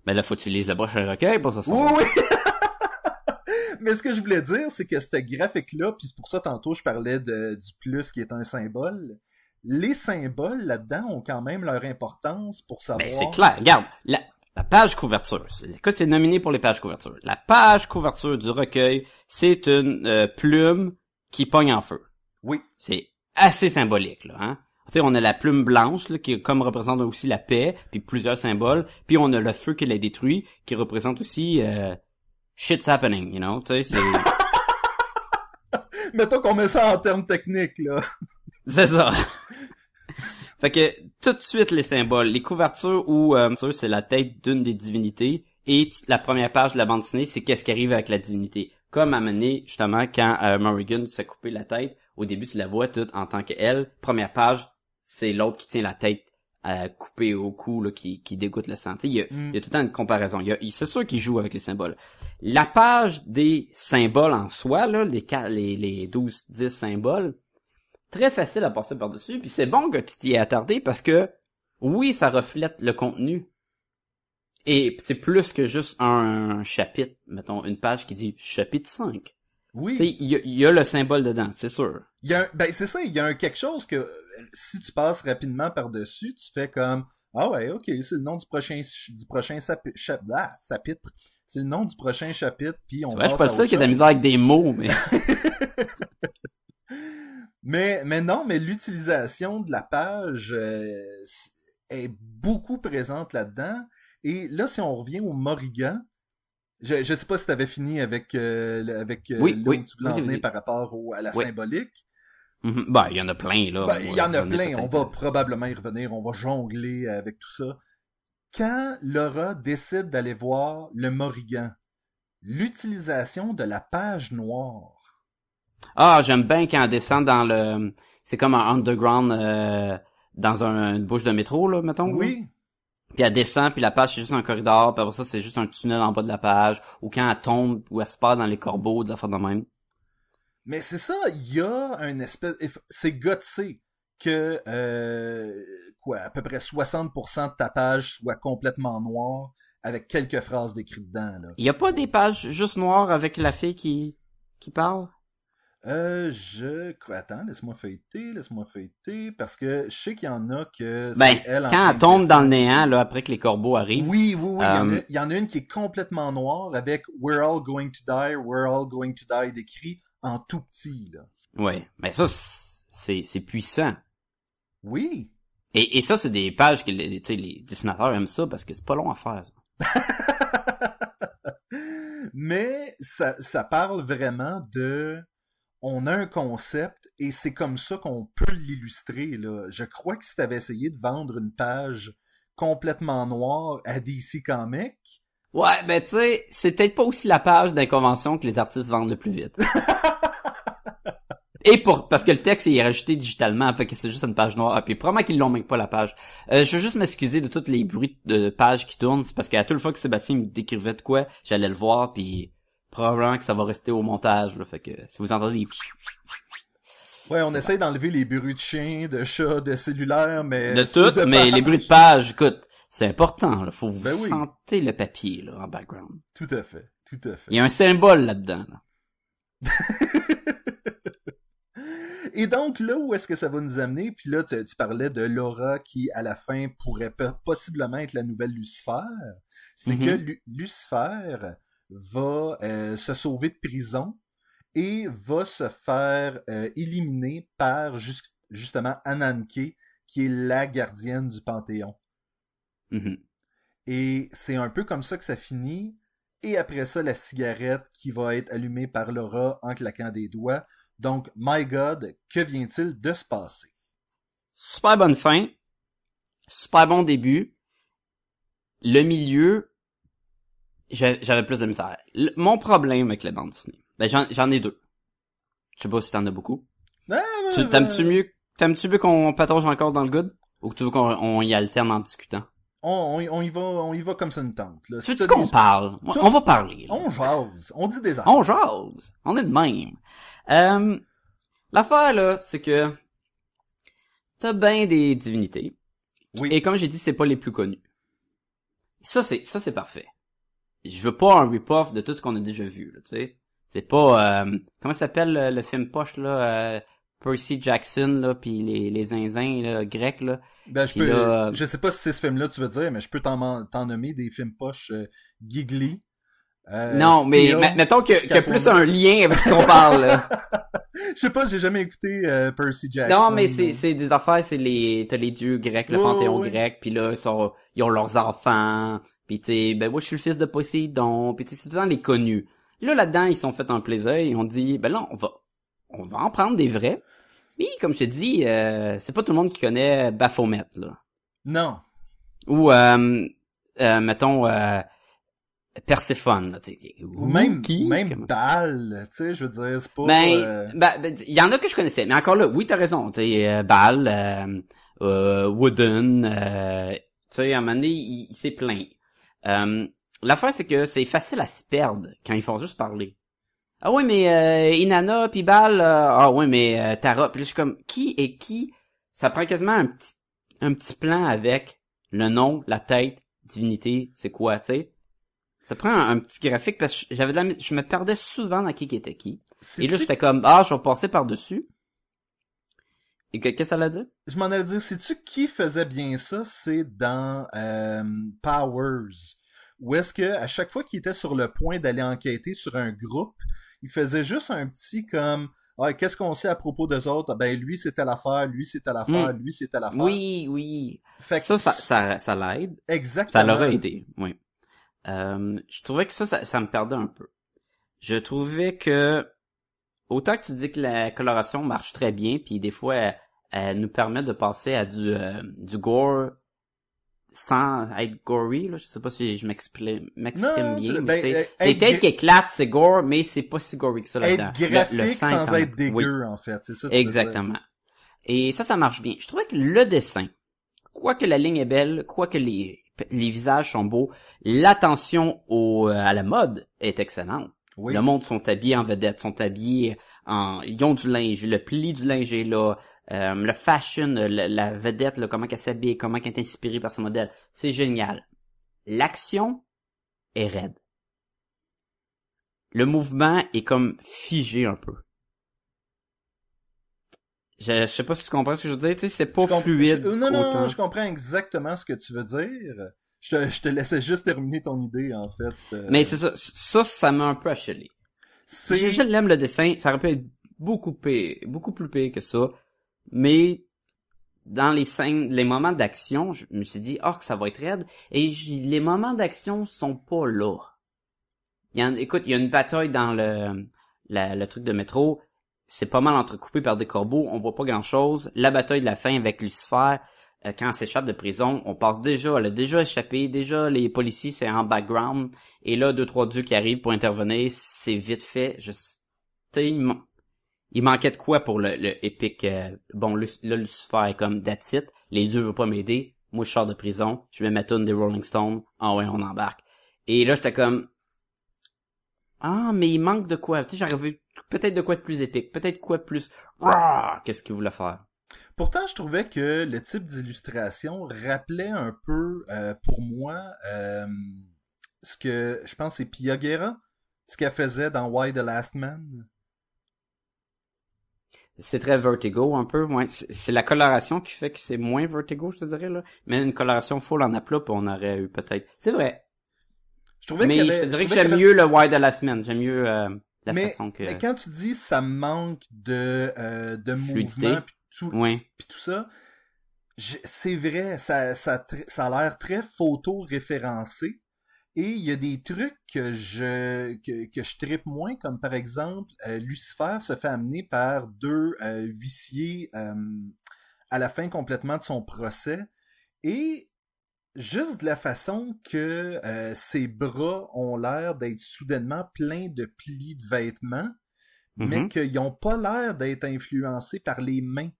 Ben là, faut que tu lises le prochain recueil pour ça. Oui! Mais ce que je voulais dire, c'est que ce graphique-là, puis c'est pour ça tantôt je parlais de, du plus qui est un symbole, les symboles là-dedans ont quand même leur importance pour savoir... Ben, c'est clair. Regarde, la, la page couverture. C'est que c'est nominé pour les pages couverture. La page couverture du recueil, c'est une euh, plume qui pogne en feu. Oui, C'est assez symbolique, là, hein. Tu sais, on a la plume blanche, là, qui comme représente aussi la paix, puis plusieurs symboles. Puis on a le feu qui l'a détruit, qui représente aussi euh, shit's happening, you know. Tu sais, c'est mettons qu'on met ça en termes techniques, là. c'est ça. fait que tout de suite les symboles, les couvertures où euh, c'est la tête d'une des divinités et la première page de la bande dessinée, c'est qu'est-ce qui arrive avec la divinité. Comme à mener justement quand euh, Morrigan s'est coupé la tête, au début tu la vois toute en tant qu'elle. Première page, c'est l'autre qui tient la tête euh, coupée au cou là, qui, qui dégoûte le sang. Il y, a, Mm. il y a tout le temps une comparaison. Il y a- il- C'est sûr qu'il joue avec les symboles. La page des symboles en soi, là, les, ca- les, les 12, 10 symboles, très facile à passer par-dessus. Puis c'est bon que tu t'y aies attardé parce que, oui, ça reflète le contenu. Et c'est plus que juste un chapitre, mettons, une page qui dit chapitre 5. Oui. Il y, a- il y a le symbole dedans, c'est sûr. Il y a un- ben c'est ça, il y a un quelque chose que si tu passes rapidement par-dessus, tu fais comme Ah ouais, ok, c'est le nom du prochain ch- du prochain sapi- chap- ah, chapitre. C'est le nom du prochain chapitre, puis on Ouais, je suis pas le seul qui a de la misère avec des mots, mais... Mais, mais non, mais l'utilisation de la page euh, est beaucoup présente là-dedans. Et là, si on revient au Morrigan, je, je sais pas si tu avais fini avec, euh, le- avec euh, Oui, oui. tu voulais en venir par rapport au- à la Oui. symbolique. Mhm. Ben, il y en a plein, là. Ben, On il va y en a plein, on va probablement y revenir, on va jongler avec tout ça. Quand Laura décide d'aller voir le Morrigan, l'utilisation de la page noire. Ah, j'aime bien quand elle descend dans le... C'est comme un underground euh, dans un, une bouche de métro, là, mettons. là. Oui, Puis elle descend, puis la page, c'est juste un corridor, puis après ça, c'est juste un tunnel en bas de la page. Ou quand elle tombe, ou elle se part dans les corbeaux, des affaires de même. Mais c'est ça, il y a un espèce... C'est gotsé que, euh, quoi, à peu près 60% de ta page soit complètement noire, avec quelques phrases décrites dedans. Il y a pas des pages juste noires avec la fille qui qui parle? Euh, je... Attends, laisse-moi feuilleter, laisse-moi feuilleter, parce que je sais qu'il y en a que... Ben, elle quand elle tombe dans le néant, là, après que les corbeaux arrivent. Oui, oui, oui, il, y en a, Euh, il y en a une qui est complètement noire, avec « We're all going to die, we're all going to die » décrit en tout petit, là. Ouais. Mais ça, c'est c'est puissant. Oui, Et, et ça, c'est des pages que les, dessinateurs aiment ça parce que c'est pas long à faire, ça. Mais ça, ça parle vraiment de... On a un concept et c'est comme ça qu'on peut l'illustrer. Là. Je crois que si tu avais essayé de vendre une page complètement noire à DC Comics, Ouais, ben tu sais, c'est peut-être pas aussi la page d'inconvention que les artistes vendent le plus vite. Et pour parce que le texte est rajouté digitalement, fait que c'est juste une page noire. Ah, puis probablement qu'ils l'ont même pas la page. Euh, je veux juste m'excuser de tous les bruits de pages qui tournent, c'est parce qu'à toute fois que Sébastien me décrivait de quoi, j'allais le voir, puis probablement que ça va rester au montage. Là, fait que si vous entendez, ouais, on essaie d'enlever les bruits de chiens, de chats, de cellulaires, mais... de tout, mais les bruits de page, écoute, C'est important, là. Faut vous Ben oui. sentir le papier, là, en background. Tout à fait, tout à fait. Il y a un symbole là-dedans, là. Et donc, là où est-ce que ça va nous amener? Puis là, tu, tu parlais de Laura qui, à la fin, pourrait possiblement être la nouvelle Lucifer. C'est que Lu- Lucifer va euh, se sauver de prison et va se faire euh, éliminer par jus- justement Ananke, qui est la gardienne du Panthéon. Mhm. Et c'est un peu comme ça que ça finit. Et après ça, la cigarette qui va être allumée par Laura en claquant des doigts. Donc, my God, que vient-il de se passer? Super bonne fin. Super bon début. Le milieu, j'a- j'avais plus de misère. Le- mon problème avec la bande dessinée, ben j'en, j'en ai deux. Je sais pas si t'en as beaucoup. Ah, Tu, t'aimes-tu mieux, t'aimes-tu mieux qu'on patauge encore dans le good? Ou que tu veux qu'on on y alterne en discutant? On, on- on y va, on y va comme ça nous tente. Là. Tu Si t'as qu'on des- parle? On, Tout- on va parler. là. On jase. On dit des affaires. On jase. On est de même. Euh, l'affaire, là, c'est que t'as bien des divinités. Oui. Et comme j'ai dit, c'est pas les plus connus. Ça, c'est, ça, c'est parfait. Je veux pas un rip-off de tout ce qu'on a déjà vu, là, tu sais. C'est pas, euh, comment ça s'appelle le, le film poche, là, euh, Percy Jackson, là, pis les, les zinzins, là, grecs, là. Ben, je Puis peux, là, euh, je sais pas si c'est ce film-là que tu veux dire, mais je peux t'en, t'en nommer des films poches euh, Giggly. euh, non, mais, mettons que, qu'il y a Capone. plus un lien avec ce qu'on parle, là. Je sais pas, j'ai jamais écouté euh, Percy Jackson. Non, mais c'est c'est des affaires, c'est les t'as les dieux grecs, le panthéon grec, puis là ils sont ils ont leurs enfants, puis tu ben moi je suis le fils de Poséidon, puis c'est tout le temps les connus. Là là-dedans ils sont fait un plaisir, ils ont dit ben là on va on va en prendre des vrais. Mais comme je te dis, euh, c'est pas tout le monde qui connaît Baphomet là. Non. Ou euh, euh, mettons euh, Perséphone, là, sais. Ou même, qui? même Comment- Baal, tu sais, je veux dire, c'est pas... Ben, euh, ben, ben, il y en a que je connaissais, mais encore là, oui, t'as raison. Tu sais, euh, Bal, euh, euh, Wooden, euh, tu sais, à un moment donné, il, il s'est plaint. Euh, L'affaire, c'est que c'est facile à se perdre quand ils font juste parler. Ah oui, mais euh, Inanna puis Bal, euh, ah oui, mais euh, Tara, puis là, je suis comme, qui est qui? Ça prend quasiment un petit, un petit plan avec le nom, la tête, divinité, c'est quoi, tu sais? Ça prend un, un petit graphique parce que j'avais de la je me perdais souvent dans qui qui était qui. Et là, j'étais comme, ah, je vais passer par-dessus. Et que- qu'est-ce que ça l'a dit? Je m'en allais dire, sais-tu qui faisait bien ça? C'est dans euh, Powers. Où est-ce que, à chaque fois qu'il était sur le point d'aller enquêter sur un groupe, il faisait juste un petit comme, ah, qu'est-ce qu'on sait à propos d'eux autres? Ben, lui, c'était l'affaire, lui, c'était l'affaire, lui, c'était l'affaire. Oui, oui. Fait que Ça, ça, ça, ça l'aide. Exactement. Ça l'aurait aidé, oui. Euh, je trouvais que ça, ça, ça me perdait un peu. Je trouvais que, autant que tu dis que la coloration marche très bien, puis des fois, elle, elle nous permet de passer à du, euh, du gore sans être gory, là. Je sais pas si je m'exprime, m'exprime bien, mais ben, tu sais, euh, les têtes qui éclatent, c'est gore, mais c'est pas si gory que ça là-dedans. Être Le- graphique le sang sans être dégueu, Oui. en fait. C'est ça que. Exactement. Et ça, ça marche bien. Je trouvais que le dessin, quoique la ligne est belle, quoique les, les visages sont beaux, l'attention au, euh, à la mode est excellente. Oui. Le monde sont habillés en vedette, sont habillés en, ils ont du linge, le pli du linge est là, euh, le fashion, la, la vedette, là, comment qu'elle s'habille, comment qu'elle est inspirée par ce modèle, c'est génial. L'action est raide. Le mouvement est comme figé un peu. Je, je sais pas si tu comprends ce que je veux dire, tu sais, c'est pas Je fluide. je- non, non, autant. je comprends exactement ce que tu veux dire. Je te, je te laissais juste terminer ton idée, en fait. Euh, Mais c'est ça, ça, ça m'a un peu achelé. Je, l'aime le dessin, ça aurait pu être beaucoup pire, beaucoup plus pire que ça, mais dans les scènes, les moments d'action, je me suis dit, oh, que ça va être raide, et les moments d'action sont pas là. Il y écoute, il y a une bataille dans le, la- le truc de métro, c'est pas mal entrecoupé par des corbeaux, on voit pas grand chose. La bataille de la fin avec Lucifer, quand elle s'échappe de prison, on passe déjà, elle a déjà échappé, déjà les policiers c'est en background, et là deux trois dieux qui arrivent pour intervenir, c'est vite fait. Sais, il, il manquait de quoi pour le, le épique. euh, bon, là Lucifer est comme that's. Les dieux veulent pas m'aider. Moi je sors de prison, je vais mettre une des Rolling Stones. Ah ouais, on embarque. Et là j'étais comme ah mais il manque de quoi. Tu sais, j'aurais vu peut-être de quoi de plus épique, peut-être quoi de plus. Rah! Qu'est-ce qu'il voulait faire? Pourtant, je trouvais que le type d'illustration rappelait un peu, euh, pour moi, euh, ce que je pense c'est Pia Guerra, ce qu'elle faisait dans Why the Last Man. C'est très vertigo un peu, ouais. C'est la coloration qui fait que c'est moins vertigo, je te dirais là. Mais une coloration full en aplat, on aurait eu peut-être. C'est vrai. Je trouvais Mais je te dirais je que j'aime avait- mieux le Why de la semaine. J'aime mieux euh, la mais, façon que. mais quand tu dis ça manque de, euh, de Fluidité. mouvement puis tout, tout ça, c'est vrai, ça, ça, ça a l'air très photo-référencé. Et il y a des trucs que je que, que je trippe moins, comme par exemple, euh, Lucifer se fait amener par deux euh, huissiers euh, à la fin complètement de son procès. Et juste de la façon que euh, ses bras ont l'air d'être soudainement pleins de plis de vêtements, mais Mhm. qu'ils n'ont pas l'air d'être influencés par les mains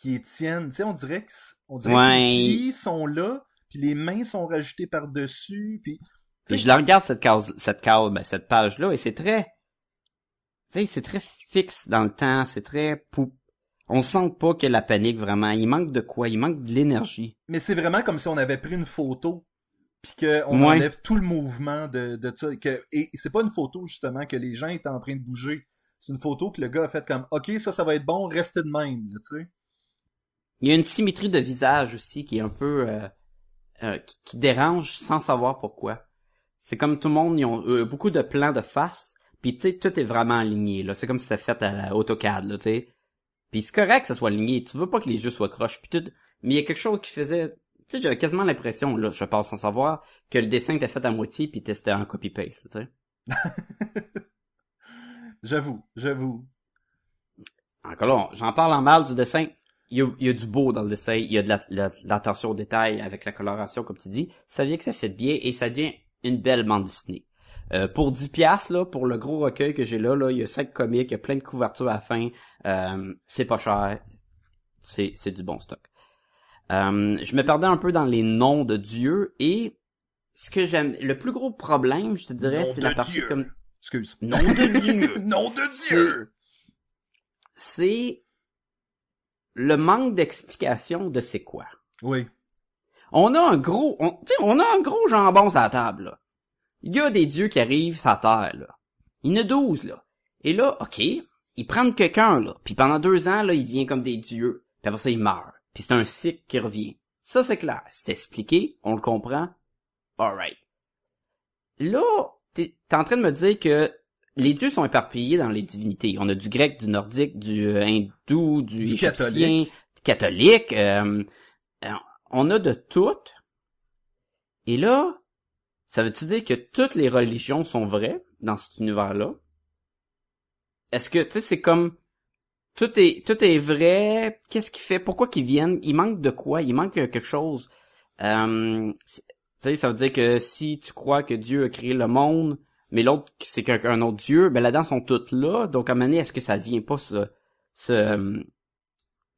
qui tiennent. Tu sais, on dirait que, on dirait que les plis sont là, puis les mains sont rajoutées par-dessus, puis... Je la regarde cette case, cette case, ben, cette page là, et c'est très, tu sais, c'est très fixe dans le temps. C'est très pou. On sent pas a la panique vraiment. Il manque de quoi Il manque de l'énergie. Mais c'est vraiment comme si on avait pris une photo, puis qu'on Ouais. enlève tout le mouvement de, de ça. Que, et c'est pas une photo, justement, que les gens étaient en train de bouger. C'est une photo que le gars a fait comme, OK, ça, ça va être bon, restez de même, tu sais. Il y a une symétrie de visage aussi qui est un peu euh, euh, qui, qui dérange sans savoir pourquoi. C'est comme tout le monde, ils ont euh, beaucoup de plans de face, puis tu sais tout est vraiment aligné là. C'est comme si c'était fait à la AutoCAD là, tu sais. Puis c'est correct que ça soit aligné. Tu veux pas que les yeux soient croches puis tout, mais il y a quelque chose qui faisait. Tu sais, j'avais quasiment l'impression là, je passe sans savoir, que le dessin était fait à moitié puis c'était un copy paste, tu sais. J'avoue, j'avoue. Encore là, j'en parle en mal du dessin. Il y, a, il y a du beau dans le dessin, il y a de la- la- de l'attention au détail avec la coloration, comme tu dis. Ça vient que ça fait bien et ça devient une belle bande dessinée. Euh, pour 10 piastres, là, pour le gros recueil que j'ai là, là, il y a 5 comics, il y a plein de couvertures à la fin. Euh, c'est pas cher. C'est, c'est du bon stock. Euh, je me perdais un peu dans les noms de dieux et ce que j'aime, le plus gros problème, je te dirais, c'est la partie Dieu. comme Excuse. nom de Dieu. Nom de Dieu! c'est le manque d'explication de c'est quoi. Oui. On a un gros, on, tu sais, on a un gros jambon sur la table, là. Il y a des dieux qui arrivent sur la terre, là. Il y en a douze, là. Et là, ok, ils prennent quelqu'un, là. Puis pendant deux ans, là, il devient comme des dieux. Puis après ça, il meurt. Puis c'est un cycle qui revient. Ça, c'est clair. C'est expliqué. On le comprend. Alright. Là, t'es, t'es en train de me dire que les dieux sont éparpillés dans les divinités. On a du grec, du nordique, du euh, hindou, du, Du égyptien, catholique. du catholique. euh, on a de tout. Et là, ça veut-tu dire que toutes les religions sont vraies dans cet univers-là? Est-ce que, tu sais, c'est comme, tout est, tout est vrai, qu'est-ce qu'il fait, pourquoi qu'ils viennent, il manque de quoi, il manque quelque chose. Euh, tu sais, ça veut dire que si tu crois que Dieu a créé le monde, mais l'autre, c'est qu'un un autre Dieu, ben là-dedans sont toutes là, donc à un moment donné, est-ce que ça vient pas se, se, euh,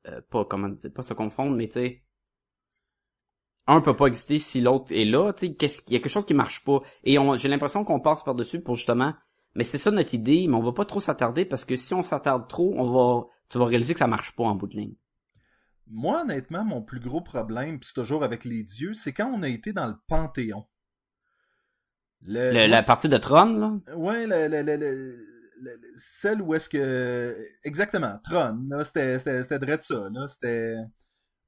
euh, pas, comment dire, pas se confondre, mais tu sais, un peut pas exister si l'autre est là, tu sais, qu'est-ce y a quelque chose qui marche pas. Et j'ai l'impression qu'on passe par-dessus pour justement, mais c'est ça notre idée, mais on va pas trop s'attarder parce que si on s'attarde trop, on va, tu vas réaliser que ça marche pas en bout de ligne. Moi, honnêtement, mon plus gros problème, c'est toujours avec les dieux, c'est quand on a été dans le Panthéon. Le, Le- la partie de Tron, là, Ouais, le, le, le, le- le- le- celle où est-ce que... Exactement, Tron, là, c'était, de ça, là, c'était...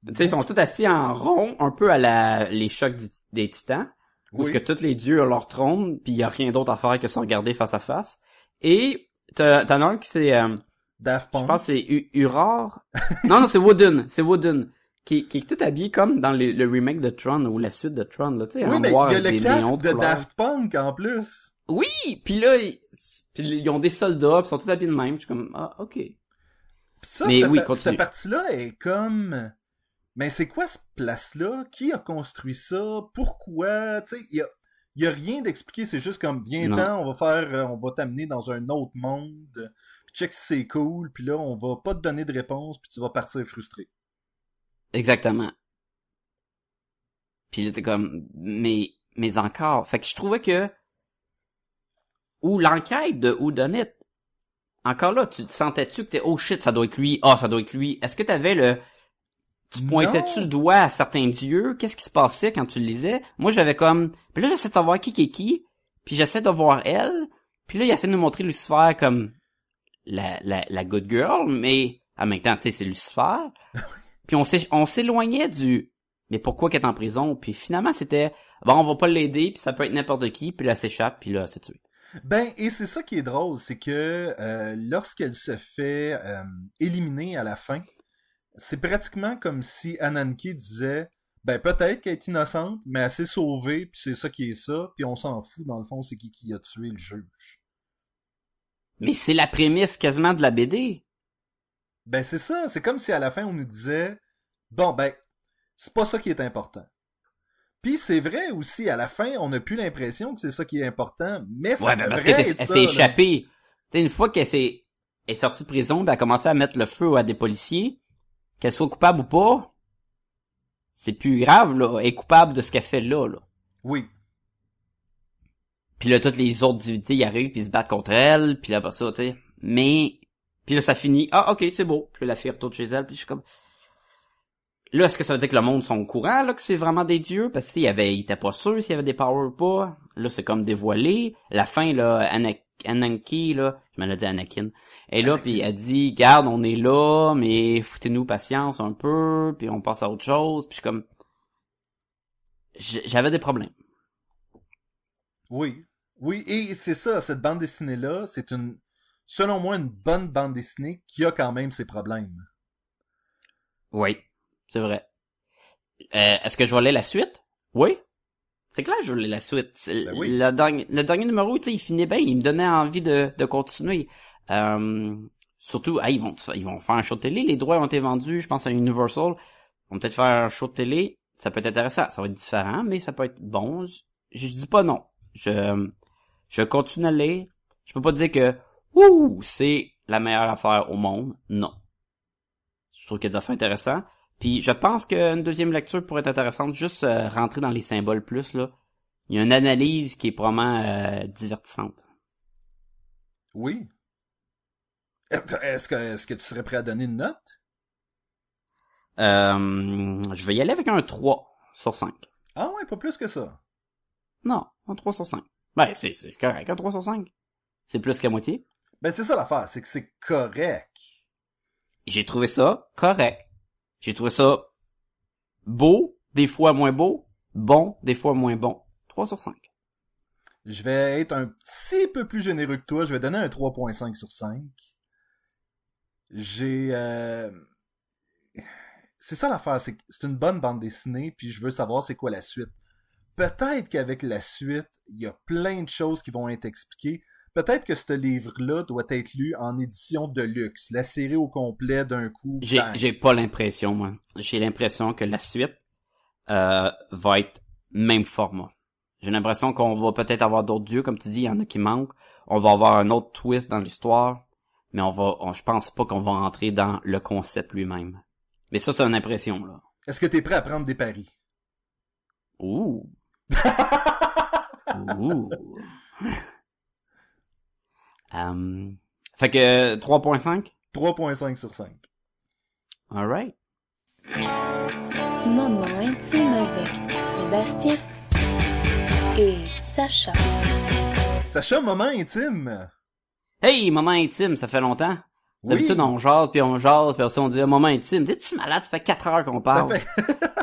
tu sais, ils sont tous assis en rond, un peu à la, les chocs des titans, où Oui. ce que tous les dieux ont leur trône, puis il y a rien d'autre à faire que se regarder face à face. Et t'en as un qui c'est, euh, Daft je pense que c'est Uror. non, non, c'est Wooden, c'est Wooden. Qui, qui est tout habillé comme dans le, le remake de Tron ou la suite de Tron, là, tu sais, Oui, mais il y a le des casque de. Daft Punk en plus. Oui, puis là, ils, puis ils ont des soldats, puis ils sont tous habillés de même. Je suis comme, ah, ok. Puis ça, Mais cette, oui, pa- cette partie-là est comme... Mais c'est quoi cette place-là? Qui a construit ça? Pourquoi? Tu sais, il y a, il y a rien d'expliqué. C'est juste comme, viens-t'en, on va faire... euh, On va t'amener dans un autre monde. Puis check si c'est cool. Puis là, on va pas te donner de réponse. Puis tu vas partir frustré. Exactement. Puis là, t'es comme, mais, mais encore. Fait que je trouvais que, ou l'enquête de Whodunit, encore là, tu te sentais-tu que t'es, oh shit, ça doit être lui, ah, ça doit être lui. Est-ce que t'avais le, Tu pointais-tu le doigt à certains dieux? Qu'est-ce qui se passait quand tu le lisais? Moi, j'avais comme... Puis là, j'essaie de savoir qui qui est qui, puis j'essaie de voir elle, puis là, il essaie de nous montrer Lucifer comme la, la, la good girl, mais en même temps, tu sais, c'est Lucifer. puis on s'é- on s'éloignait du... Mais pourquoi qu'elle est en prison? Puis finalement, c'était... Bon, on va pas l'aider, puis ça peut être n'importe qui, puis là, elle s'échappe, puis là, elle se tue. Ben, et c'est ça qui est drôle, c'est que euh, lorsqu'elle se fait euh, éliminer à la fin, c'est pratiquement comme si Ananke disait ben peut-être qu'elle est innocente, mais elle s'est sauvée, puis c'est ça qui est ça, puis on s'en fout, dans le fond, c'est qui qui a tué le juge. Mais c'est la prémisse quasiment de la BD. Ben c'est ça, c'est comme si à la fin on nous disait bon ben c'est pas ça qui est important. Puis c'est vrai aussi, à la fin, on n'a plus l'impression que c'est ça qui est important, mais ça Ouais, ben parce elle ça, s'est échappée. Une fois qu'elle s'est est sortie de prison, ben, elle a commencé à mettre le feu à des policiers. Qu'elle soit coupable ou pas, c'est plus grave, là. Elle est coupable de ce qu'elle fait là, là. Oui. Puis là, toutes les autres divinités y arrivent, puis ils se battent contre elle, puis là, après ça, tu sais. Mais, puis là, ça finit. Ah, ok, c'est beau. Puis là, la fille retourne chez elle, puis je suis comme... Là, est-ce que ça veut dire que le monde sont au courant, là, que c'est vraiment des dieux? Parce qu'il y avait, il était pas sûr s'il y avait des powers ou pas. Là, c'est comme dévoilé. La fin, là, Ana- Ananki, là, je m'en ai dit Anakin. Et là, puis elle dit, garde, on est là, mais foutez-nous patience un peu, puis on passe à autre chose. Puis je suis comme... J'avais des problèmes. Oui. Oui, et c'est ça, cette bande dessinée-là, c'est une, selon moi, une bonne bande dessinée qui a quand même ses problèmes. Oui, c'est vrai. Euh, Est-ce que je vais aller la suite? Oui. C'est clair, je vais aller la suite. Ben oui. le, dernier, le dernier numéro, tu sais, il finit bien, il me donnait envie de, de continuer. Euh, surtout, ah, ils vont ils vont faire un show de télé, les droits ont été vendus, je pense à Universal. Ils vont peut-être faire un show de télé, ça peut être intéressant, ça va être différent, mais ça peut être bon. Je, je dis pas non. Je je continue à lire. Je peux pas dire que ouh, c'est la meilleure affaire au monde? Non. Je trouve qu'il y a des affaires intéressantes. Puis je pense qu'une deuxième lecture pourrait être intéressante, juste euh, rentrer dans les symboles plus là. Il y a une analyse qui est probablement euh, divertissante. Oui. Est-ce que, est-ce que tu serais prêt à donner une note? Euh, je vais y aller avec un 3 sur 5. Ah ouais, pas plus que ça. Non, un 3 sur 5. Ben, c'est, c'est correct, un 3 sur 5. C'est plus qu'à moitié. Ben c'est ça l'affaire, c'est que c'est correct. J'ai trouvé ça correct. J'ai trouvé ça beau, des fois moins beau, bon, des fois moins bon. 3 sur 5. Je vais être un petit peu plus généreux que toi, je vais donner un 3.5 sur 5. J'ai... euh, C'est ça l'affaire, c'est que c'est une bonne bande dessinée, puis je veux savoir c'est quoi la suite. Peut-être qu'avec la suite, il y a plein de choses qui vont être expliquées. Peut-être que ce livre-là doit être lu en édition de luxe, la série au complet d'un coup. J'ai, pas l'impression, moi. J'ai l'impression que la suite euh, va être même format. J'ai l'impression qu'on va peut-être avoir d'autres dieux, comme tu dis, il y en a qui manquent. On va avoir un autre twist dans l'histoire, mais on va, on- je pense pas qu'on va rentrer dans le concept lui-même. Mais ça, c'est une impression, là. Est-ce que t'es prêt à prendre des paris? Ouh. Ouh. Euh, fait que 3.5? 3.5 sur 5. Alright. Moment intime avec Sébastien et Sacha. Sacha, moment intime. Hey, moment intime, ça fait longtemps. Oui. D'habitude, on jase, puis on jase, puis on dit un moment intime. T'es-tu malade? Ça fait 4 heures qu'on Ça parle. fait...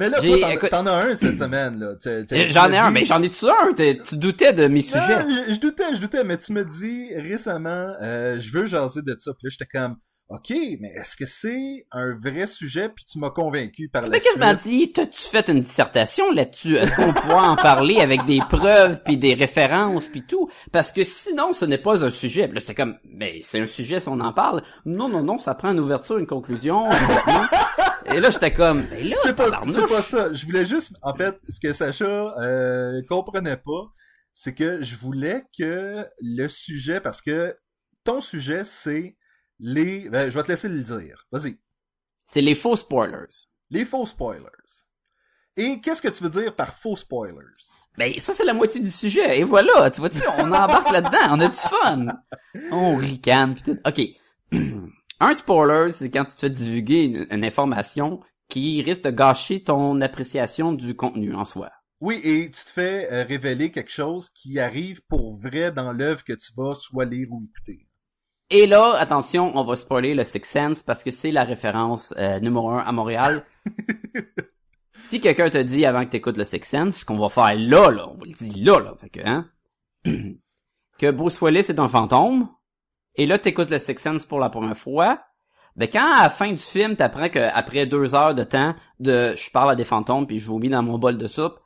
mais là, toi, t'en- as un cette semaine, là. Tu- tu- Eh, tu J'en ai un, mais j'en ai-tu un? T'es- Tu doutais de mes sujets. Je, doutais, je doutais, mais tu me dis récemment, euh, je veux jaser de ça. Puis là, j'étais comme, ok, mais est-ce que c'est un vrai sujet? Puis tu m'as convaincu par Tu la suite. dit, t'as-tu fait une dissertation là-dessus? Est-ce qu'on pourra en parler avec des preuves, puis des références, puis tout? Parce que sinon, ce n'est pas un sujet. Puis là, c'est comme, ben, c'est un sujet si on en parle. Non, non, non, ça prend une ouverture, une conclusion, un. Et là, j'étais comme, ben là, C'est pas, c'est pas ça. Je voulais juste, en fait, ce que Sacha euh, comprenait pas, c'est que je voulais que le sujet, parce que ton sujet, c'est les... ben, je vais te laisser le dire. Vas-y. C'est les faux spoilers. Les faux spoilers. Et qu'est-ce que tu veux dire par faux spoilers? Ben, ça, c'est la moitié du sujet. Et voilà, tu vois-tu, on embarque là-dedans, on a du fun. On ricane, pis tout. OK. Un spoiler, c'est quand tu te fais divulguer une, une information qui risque de gâcher ton appréciation du contenu en soi. Oui, et tu te fais euh, révéler quelque chose qui arrive pour vrai dans l'œuvre que tu vas soit lire ou écouter. Et là, attention, on va spoiler le Six Sense parce que c'est la référence euh, numéro un à Montréal. si quelqu'un te dit avant que t'écoutes le Six Sense, ce qu'on va faire là, là, on va le dire là, là, fait que, hein, que Bruce Willis est un fantôme, et là t'écoutes le Six Sense pour la première fois, ben quand à la fin du film t'apprends que après deux heures de temps de je parle à des fantômes puis je vomis dans mon bol de soupe,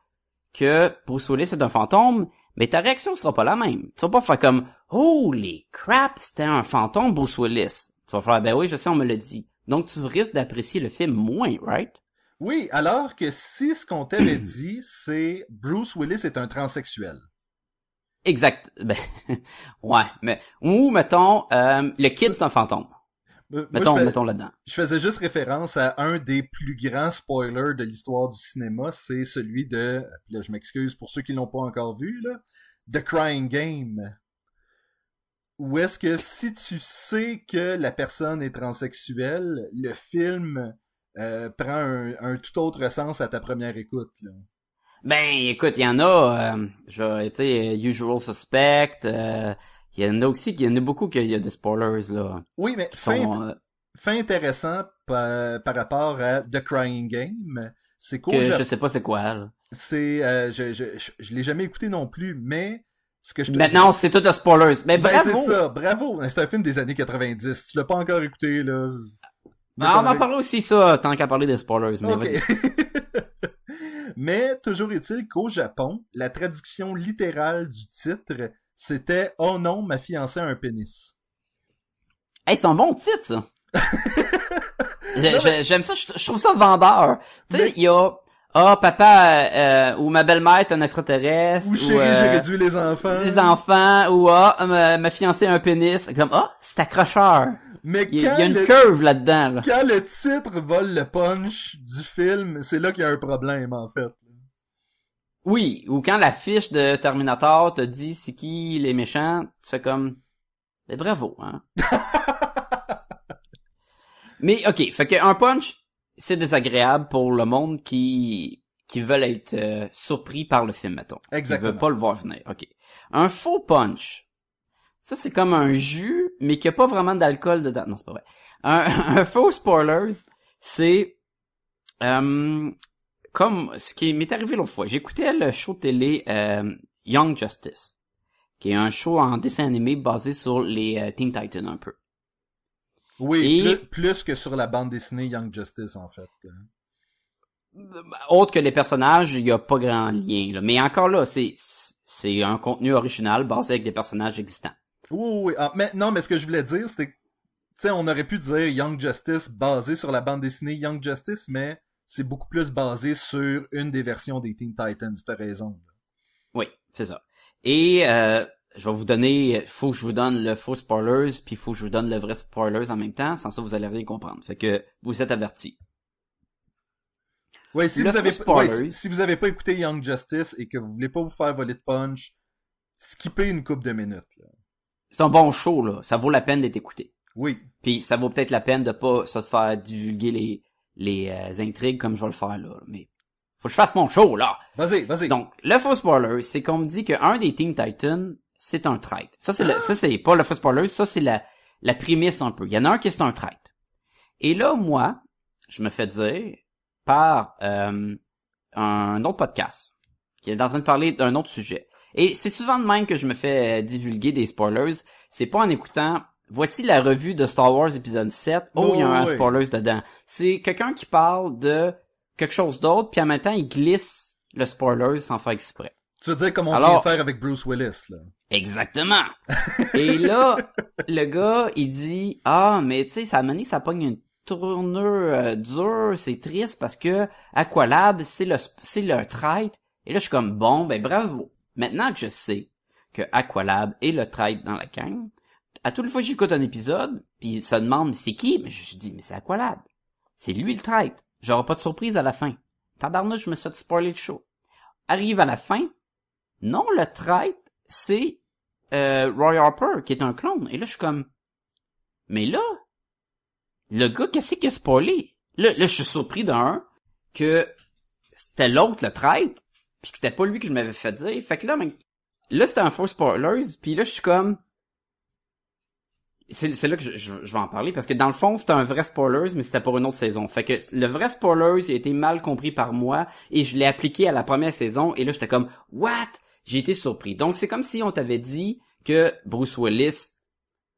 que Bruce Willis est un fantôme, mais ta réaction sera pas la même. Tu vas pas faire comme Holy crap, c'était un fantôme Bruce Willis. Tu vas faire ben oui, je sais, on me l'a dit. Donc tu risques d'apprécier le film moins, right? Oui, alors que si ce qu'on t'avait dit, c'est Bruce Willis est un transsexuel. Exact. Ben, ouais, mais ou mettons euh, le kid c'est un fantôme. Moi, Mettons, fais- mettons là-dedans. je faisais juste référence à un des plus grands spoilers de l'histoire du cinéma, c'est celui de, là je m'excuse pour ceux qui l'ont pas encore vu, là, The Crying Game. Où est-ce que si tu sais que la personne est transsexuelle, le film euh, prend un, un tout autre sens à ta première écoute. Là. Ben écoute, il y en a, euh, tu sais, Usual Suspect. euh, Il y en a aussi, il y en a beaucoup qu'il y a des spoilers là. Oui, mais fin, sont, euh, fin intéressant par, par rapport à The Crying Game, c'est Japon, je sais pas c'est quoi. Là. c'est, euh, je, je, je, je l'ai jamais écouté non plus, mais ce que je te Maintenant, c'est tout de spoilers. Mais Ben, bravo. c'est ça, bravo. C'est un film des années 90. Si tu l'as pas encore écouté, là. Ah, on en parle aussi ça, tant qu'à parler des spoilers. Mais Ok. vas-y. Mais toujours est-il qu'au Japon, la traduction littérale du titre, c'était Oh non, ma fiancée a un pénis. Hey, c'est un bon titre, ça. J'aime ça, je, trouve ça vendeur. Tu sais, il y a, ah, papa, euh, ou ma belle-mère est un extraterrestre, Ou chérie, euh, j'ai réduit les enfants. les enfants, ou ah, ma, ma fiancée a un pénis. Comme, ah, c'est accrocheur. Mais Il y, a- une le, curve là-dedans, là. quand le titre vole le punch du film, c'est là qu'il y a un problème, en fait. Oui, ou quand la fiche de Terminator te dit c'est qui les méchants, tu fais comme, ben bravo, hein. Mais ok, fait que un punch, c'est désagréable pour le monde qui qui veulent être euh, surpris par le film, mettons. Qui Exactement. veulent pas le voir venir. Ok. Un faux punch, ça c'est comme un jus, mais qui a pas vraiment d'alcool dedans. Non, c'est pas vrai. Un, un faux spoilers, c'est euh, comme ce qui m'est arrivé l'autre fois. J'écoutais le show télé euh, Young Justice, qui est un show en dessin animé basé sur les euh, Teen Titans un peu. Oui, Et- plus, plus que sur la bande dessinée Young Justice, en fait. Autre que les personnages, il y a pas grand lien. Là. Mais encore là, c'est c'est un contenu original basé avec des personnages existants. Oui, oui, oui. Ah, mais, non, mais ce que je voulais dire, c'était que, tu sais, on aurait pu dire Young Justice basé sur la bande dessinée Young Justice, mais c'est beaucoup plus basé sur une des versions des Teen Titans, t'as raison. Oui, c'est ça. Et euh, je vais vous donner, faut que je vous donne le faux spoilers, puis faut que je vous donne le vrai spoilers en même temps, sans ça vous allez rien comprendre. Fait que vous êtes avertis. Ouais, si Le vous avez ouais, si, si vous avez pas écouté Young Justice et que vous voulez pas vous faire voler de punch, skippez une coupe de minutes, là. C'est un bon show, là. Ça vaut la peine d'être écouté. Oui. Puis ça vaut peut-être la peine de pas se faire divulguer les, les euh, intrigues comme je vais le faire là. Mais faut que je fasse mon show, là. Vas-y, vas-y. Donc, le faux spoiler, c'est qu'on me dit qu'un des Teen Titans, c'est un traître. Ça, c'est le, ça, c'est pas le faux spoiler, ça, c'est la, la prémisse un peu. Il y en a un qui est un traître. Et là, moi, je me fais dire par euh, un autre podcast qui est en train de parler d'un autre sujet. Et c'est souvent de même que je me fais euh, divulguer des spoilers. C'est pas en écoutant Voici la revue de Star Wars épisode 7. Oh, il y a un oui. spoilers dedans. C'est quelqu'un qui parle de quelque chose d'autre, puis en même temps, il glisse le spoiler sans faire exprès. Tu veux dire comme on Alors- vient faire avec Bruce Willis, là. Exactement. Et là, le gars, il dit, ah, mais tu sais, ça a mené, ça pogne une tournure euh, dure, c'est triste parce que Aqualab, c'est le, c'est le traître. Et là, je suis comme, bon, ben bravo. Maintenant que je sais que Aqualab est le traître dans la gang, à toute fois que j'écoute un épisode, puis se demande, c'est qui? Mais je, je dis, mais c'est Aqualab. C'est lui le traître. J'aurai pas de surprise à la fin. Tabarnouche, je me suis fait spoiler le show. Arrive à la fin, non, le traître, c'est euh, Roy Harper, qui est un clone. Et là, je suis comme, mais là, le gars, qu'est-ce qu'il a spoilé? Là, là, je suis surpris d'un, que c'était l'autre, le traître, puis que c'était pas lui que je m'avais fait dire. Fait que là, mais, là, c'était un faux spoilers, puis là, je suis comme... C'est, là que je, vais en parler, parce que dans le fond, c'était un vrai spoilers, mais c'était pour une autre saison. Fait que le vrai spoilers, il a été mal compris par moi, et je l'ai appliqué à la première saison, et là, j'étais comme, what? J'ai été surpris. Donc, c'est comme si on t'avait dit que Bruce Willis,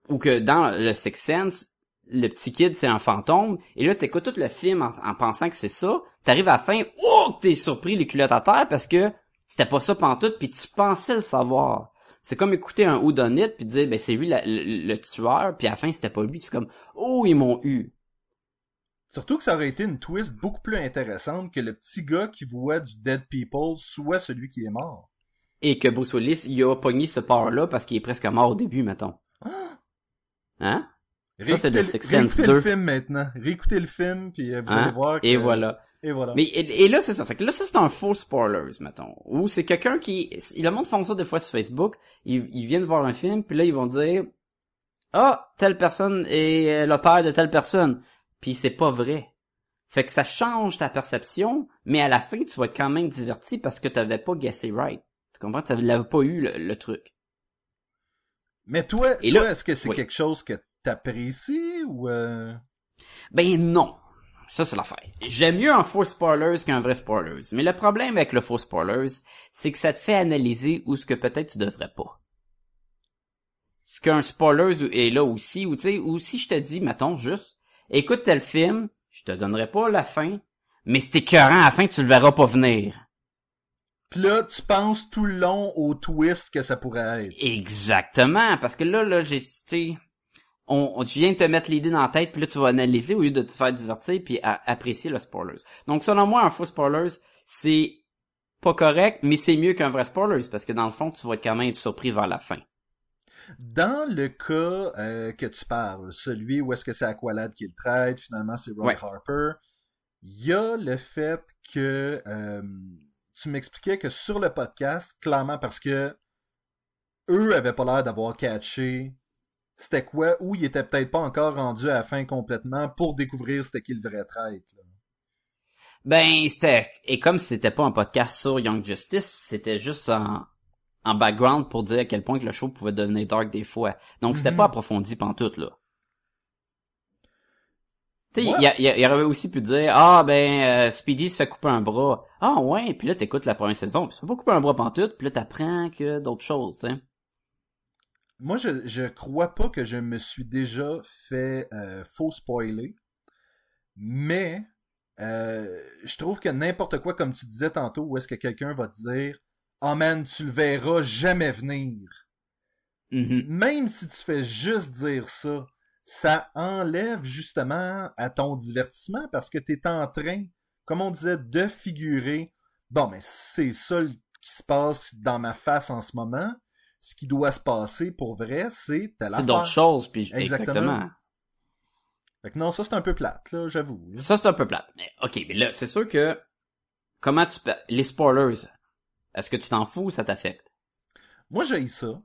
ou que dans le Sixth Sense, le petit kid, c'est un fantôme, et là, t'écoutes tout le film en, en pensant que c'est ça, t'arrives à la fin, oh, t'es surpris les culottes à terre, parce que c'était pas ça pantoute, puis tu pensais le savoir. C'est comme écouter un whodunit puis dire, ben, c'est lui la- le, le tueur, puis à la fin, c'était pas lui. C'est comme, oh, ils m'ont eu. Surtout que ça aurait été une twist beaucoup plus intéressante que le petit gars qui voit du Dead People soit celui qui est mort. Et que Bruce Willis, il a pogné ce part-là parce qu'il est presque mort au début, mettons. Hein? Ça, c'est le Sense 2. le film maintenant. Réécoutez le film, puis euh, vous Hein? allez voir que... Et voilà. Et voilà. Mais et, et là c'est ça. Fait que là ça c'est un faux spoilers mettons. Ou c'est quelqu'un qui le monde font ça des fois sur Facebook, ils, ils viennent voir un film puis là ils vont dire ah telle personne est euh, le père de telle personne puis c'est pas vrai. Fait que ça change ta perception, mais à la fin tu vas être quand même diverti parce que t'avais pas guessé right. Tu comprends? Tu l'avais pas eu le, le truc. Mais toi, Et toi est-ce que c'est oui. quelque chose que t'apprécies ou... Euh... Ben non. Ça, c'est l'affaire. J'aime mieux un faux spoilers qu'un vrai spoilers. Mais le problème avec le faux spoilers, c'est que ça te fait analyser où ce que peut-être tu devrais pas. Ce qu'un spoilers est là aussi, ou tu sais, ou si je te dis, mettons, juste, écoute tel film, je te donnerai pas la fin, mais c'est écœurant à la fin, tu le verras pas venir. Puis là, tu penses tout le long au twist que ça pourrait être. Exactement, parce que là, là, j'ai, tu sais, on, on- tu viens de te mettre l'idée dans la tête, puis là, tu vas analyser au lieu de te faire divertir, puis à- apprécier le spoilers. Donc, selon moi, un faux spoilers, c'est pas correct, mais c'est mieux qu'un vrai spoilers, parce que dans le fond, tu vas être quand même surpris vers la fin. Dans le cas euh, que tu parles, celui où est-ce que c'est Aqualad qui le traite, finalement c'est Roy Ouais. Harper, il y a le fait que euh, tu m'expliquais que sur le podcast, clairement parce que eux avaient pas l'air d'avoir catché c'était quoi, ou ils étaient peut-être pas encore rendus à la fin complètement pour découvrir c'était qui le vrai traître. là. Ben, c'était, et comme c'était pas un podcast sur Young Justice, c'était juste en, en background pour dire à quel point que le show pouvait devenir dark des fois. Donc, c'était Mhm. pas approfondi pantoute, là. Tu sais, il il il aurait aussi pu dire, ah, ben, euh, Speedy se fait couper un bras. Ah, ouais, puis là, t'écoutes la première saison, puis se fait pas couper un bras pantoute, puis là, t'apprends que d'autres choses, tu sais. Moi, je, je crois pas que je me suis déjà fait euh, faux spoiler, mais euh, je trouve que n'importe quoi, comme tu disais tantôt, où est-ce que quelqu'un va te dire « Oh man, tu le verras jamais venir Mhm. Même si tu fais juste dire ça, ça enlève justement à ton divertissement parce que tu es en train, comme on disait, de figurer « Bon, mais c'est ça qui se passe dans ma face en ce moment. » Ce qui doit se passer pour vrai, c'est C'est d'autres choses, puis Exactement. exactement. Fait que non, ça c'est un peu plate, là, j'avoue. Ça, c'est un peu plate. Mais, ok, mais là, c'est sûr que, comment tu peux, les spoilers, est-ce que tu t'en fous ou ça t'affecte? Moi, j'ai ça.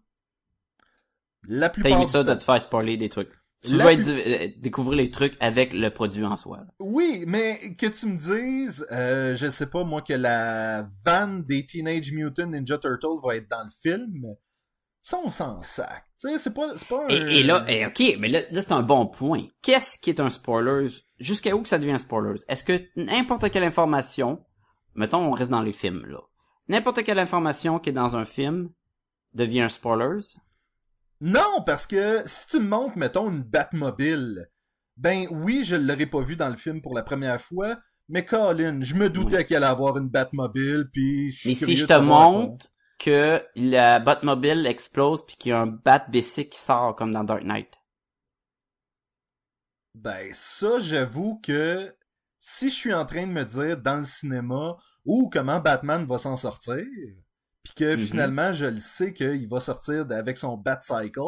La T'as plupart aimé du ça de temps. te faire spoiler des trucs. Tu La plus- di- euh, découvrir les trucs avec le produit en soi. Oui, mais que tu me dises, euh, je sais pas, moi, que la vanne des Teenage Mutant Ninja Turtles va être dans le film, ça, on s'en sac. Tu sais, c'est pas, pas un... Et, et là, et ok, mais là, là c'est un bon point. Qu'est-ce qui est un spoilers? Jusqu'à où que ça devient un spoilers? Est-ce que n'importe quelle information, mettons, on reste dans les films, là. N'importe quelle information qui est dans un film devient un spoilers? Non, parce que si tu me montres, mettons, une Batmobile, ben oui, je l'aurais pas vu dans le film pour la première fois, mais Colin, je me doutais qu'il allait avoir une Batmobile, puis je suis Mais si je te montre que la Batmobile explose puis qu'il y a un Bat bicycle qui sort comme dans Dark Knight. Ben, ça, j'avoue que si je suis en train de me dire dans le cinéma ou comment Batman va s'en sortir, puis que Mhm. finalement je le sais qu'il va sortir avec son Batcycle,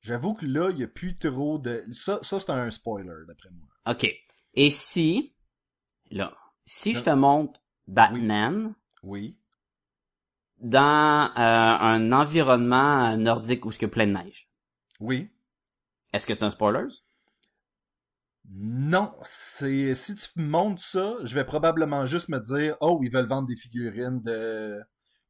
j'avoue que là, il n'y a plus trop de. Ça, ça c'est un spoiler, d'après moi. OK. Et si, là, si je te montre Batman Oui. Dans euh, un environnement nordique où il y a plein de neige, Oui. est-ce que c'est un spoiler? Non, c'est si tu me montres ça, je vais probablement juste me dire oh ils veulent vendre des figurines de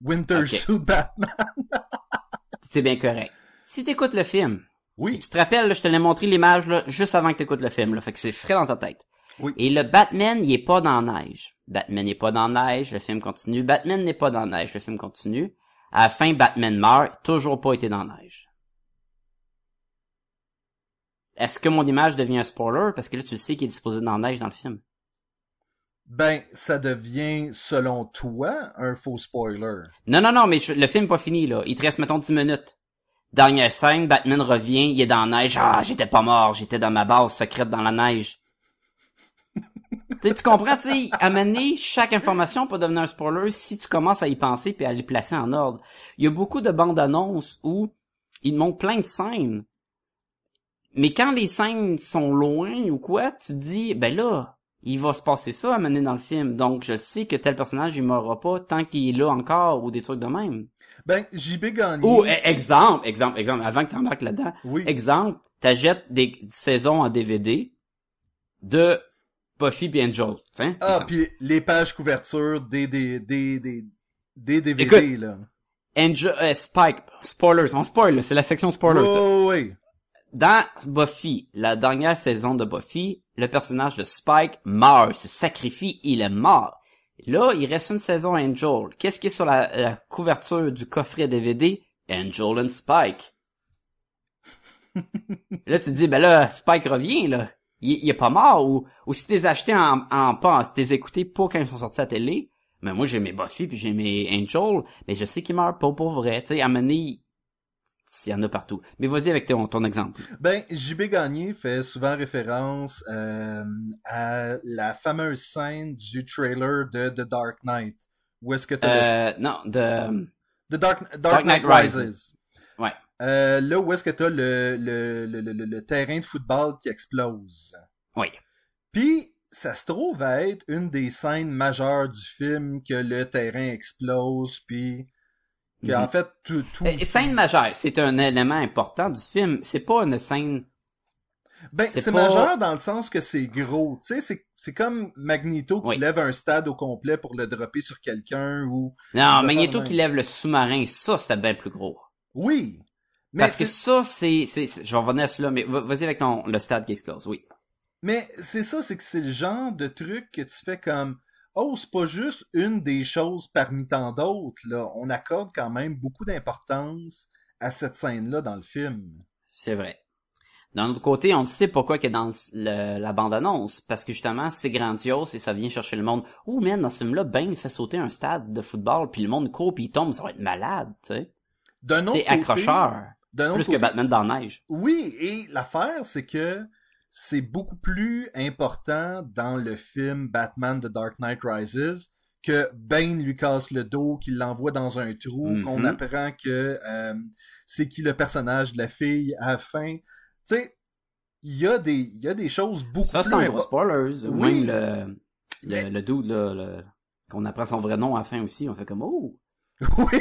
Winter Ok. Suit Batman. C'est bien correct. Si t'écoutes le film, Oui, tu te rappelles, là, je te l'ai montré l'image là, juste avant que t'écoutes le film, là, fait que c'est frais dans ta tête. Oui. Et le Batman, il est pas dans la neige. Batman n'est pas dans la neige, le film continue. Batman n'est pas dans la neige, le film continue. À la fin, Batman meurt, toujours pas été dans la neige. Est-ce que mon image devient un spoiler? Parce que là, tu sais qu'il est disposé dans la neige dans le film. ben ça devient selon toi un faux spoiler. Non, non, non, mais je- le film pas fini, là. Il te reste, mettons, 10 minutes. Dernière scène, Batman revient, il est dans la neige. Ah, j'étais pas mort, j'étais dans ma base secrète dans la neige. Tu comprends, tu sais, à mener chaque information peut devenir un spoiler si tu commences à y penser puis à les placer en ordre. Il y a beaucoup de bandes annonces où ils montrent plein de scènes. Mais quand les scènes sont loin ou quoi, tu te dis, ben là, il va se passer ça à mener dans le film. Donc, je sais que tel personnage, il mourra pas tant qu'il est là encore ou des trucs de même. Ben JB Gagné. Ou, eh, exemple, exemple, exemple, avant que tu embarques là-dedans. oui. Exemple, t'achètes des saisons en DVD de Buffy et Angel. Hein? Ah, puis les pages couverture des des des des, des DVD Écoute, là. Angel, euh, Spike, spoilers, on spoil, là, c'est la section spoilers. Oh, oui. Dans Buffy, la dernière saison de Buffy, le personnage de Spike meurt, se sacrifie, il est mort. Là, il reste une saison Angel. Qu'est-ce qui est sur la, la couverture du coffret DVD? Angel and Spike. là, tu te dis, ben là, Spike revient, là. Il, il est pas mort, ou, ou si t'es acheté en, en pas, si t'es écouté pas quand ils sont sortis à la télé, mais moi, j'ai mes Buffy puis j'ai mes Angel, mais je sais qu'ils meurent pas pour vrai. Tu sais, à donné, il y en a partout. Mais vas-y avec ton, ton exemple. Ben, JB Gagné fait souvent référence euh, à la fameuse scène du trailer de The Dark Knight. Où est-ce que t'as Euh, non, de... The Dark, Dark, Dark Knight, Knight Rises. Rises. Ouais. Euh, là où est-ce que t'as le, le, le, le, terrain de football qui explose? Oui. Puis, ça se trouve à être une des scènes majeures du film que le terrain explose, puis que, en Mhm. fait, tout... tout... Euh, Scène majeure, c'est un élément important du film. C'est pas une scène... Ben, C'est pas- majeur dans le sens que c'est gros. Tu sais, c'est, c'est comme Magneto qui Oui. lève un stade au complet pour le dropper sur quelqu'un ou... Non, Magneto qui lève le sous-marin, ça, c'est bien plus gros. Oui. Mais Parce que ça, c'est... c'est- Je vais revenir à celui-là, mais va- vas-y avec ton, le stade qui explose, oui. mais c'est ça, c'est que c'est le genre de truc que tu fais comme... Oh, c'est pas juste une des choses parmi tant d'autres, là. On accorde quand même beaucoup d'importance à cette scène-là dans le film. C'est vrai. D'un autre côté, on sait pourquoi que dans le- la bande-annonce, parce que justement, c'est grandiose et ça vient chercher le monde. Oh man, dans ce film-là, Ben fait sauter un stade de football, puis le monde court, puis il tombe, ça va être malade, tu sais. D'un autre C'est côté- accrocheur, plus que Batman dans la neige. Oui, et l'affaire, c'est que c'est beaucoup plus important dans le film Batman The Dark Knight Rises que Bane lui casse le dos, qu'il l'envoie dans un trou, Mhm. qu'on apprend que euh, c'est qui le personnage de la fille à la fin. Tu sais, il y, a des- y a des choses beaucoup Ça, c'est plus un gros spoilers. Ou Oui. Même le, le, Mais- le dude, qu'on apprend son vrai nom à la fin aussi, on fait comme, oh! Oui!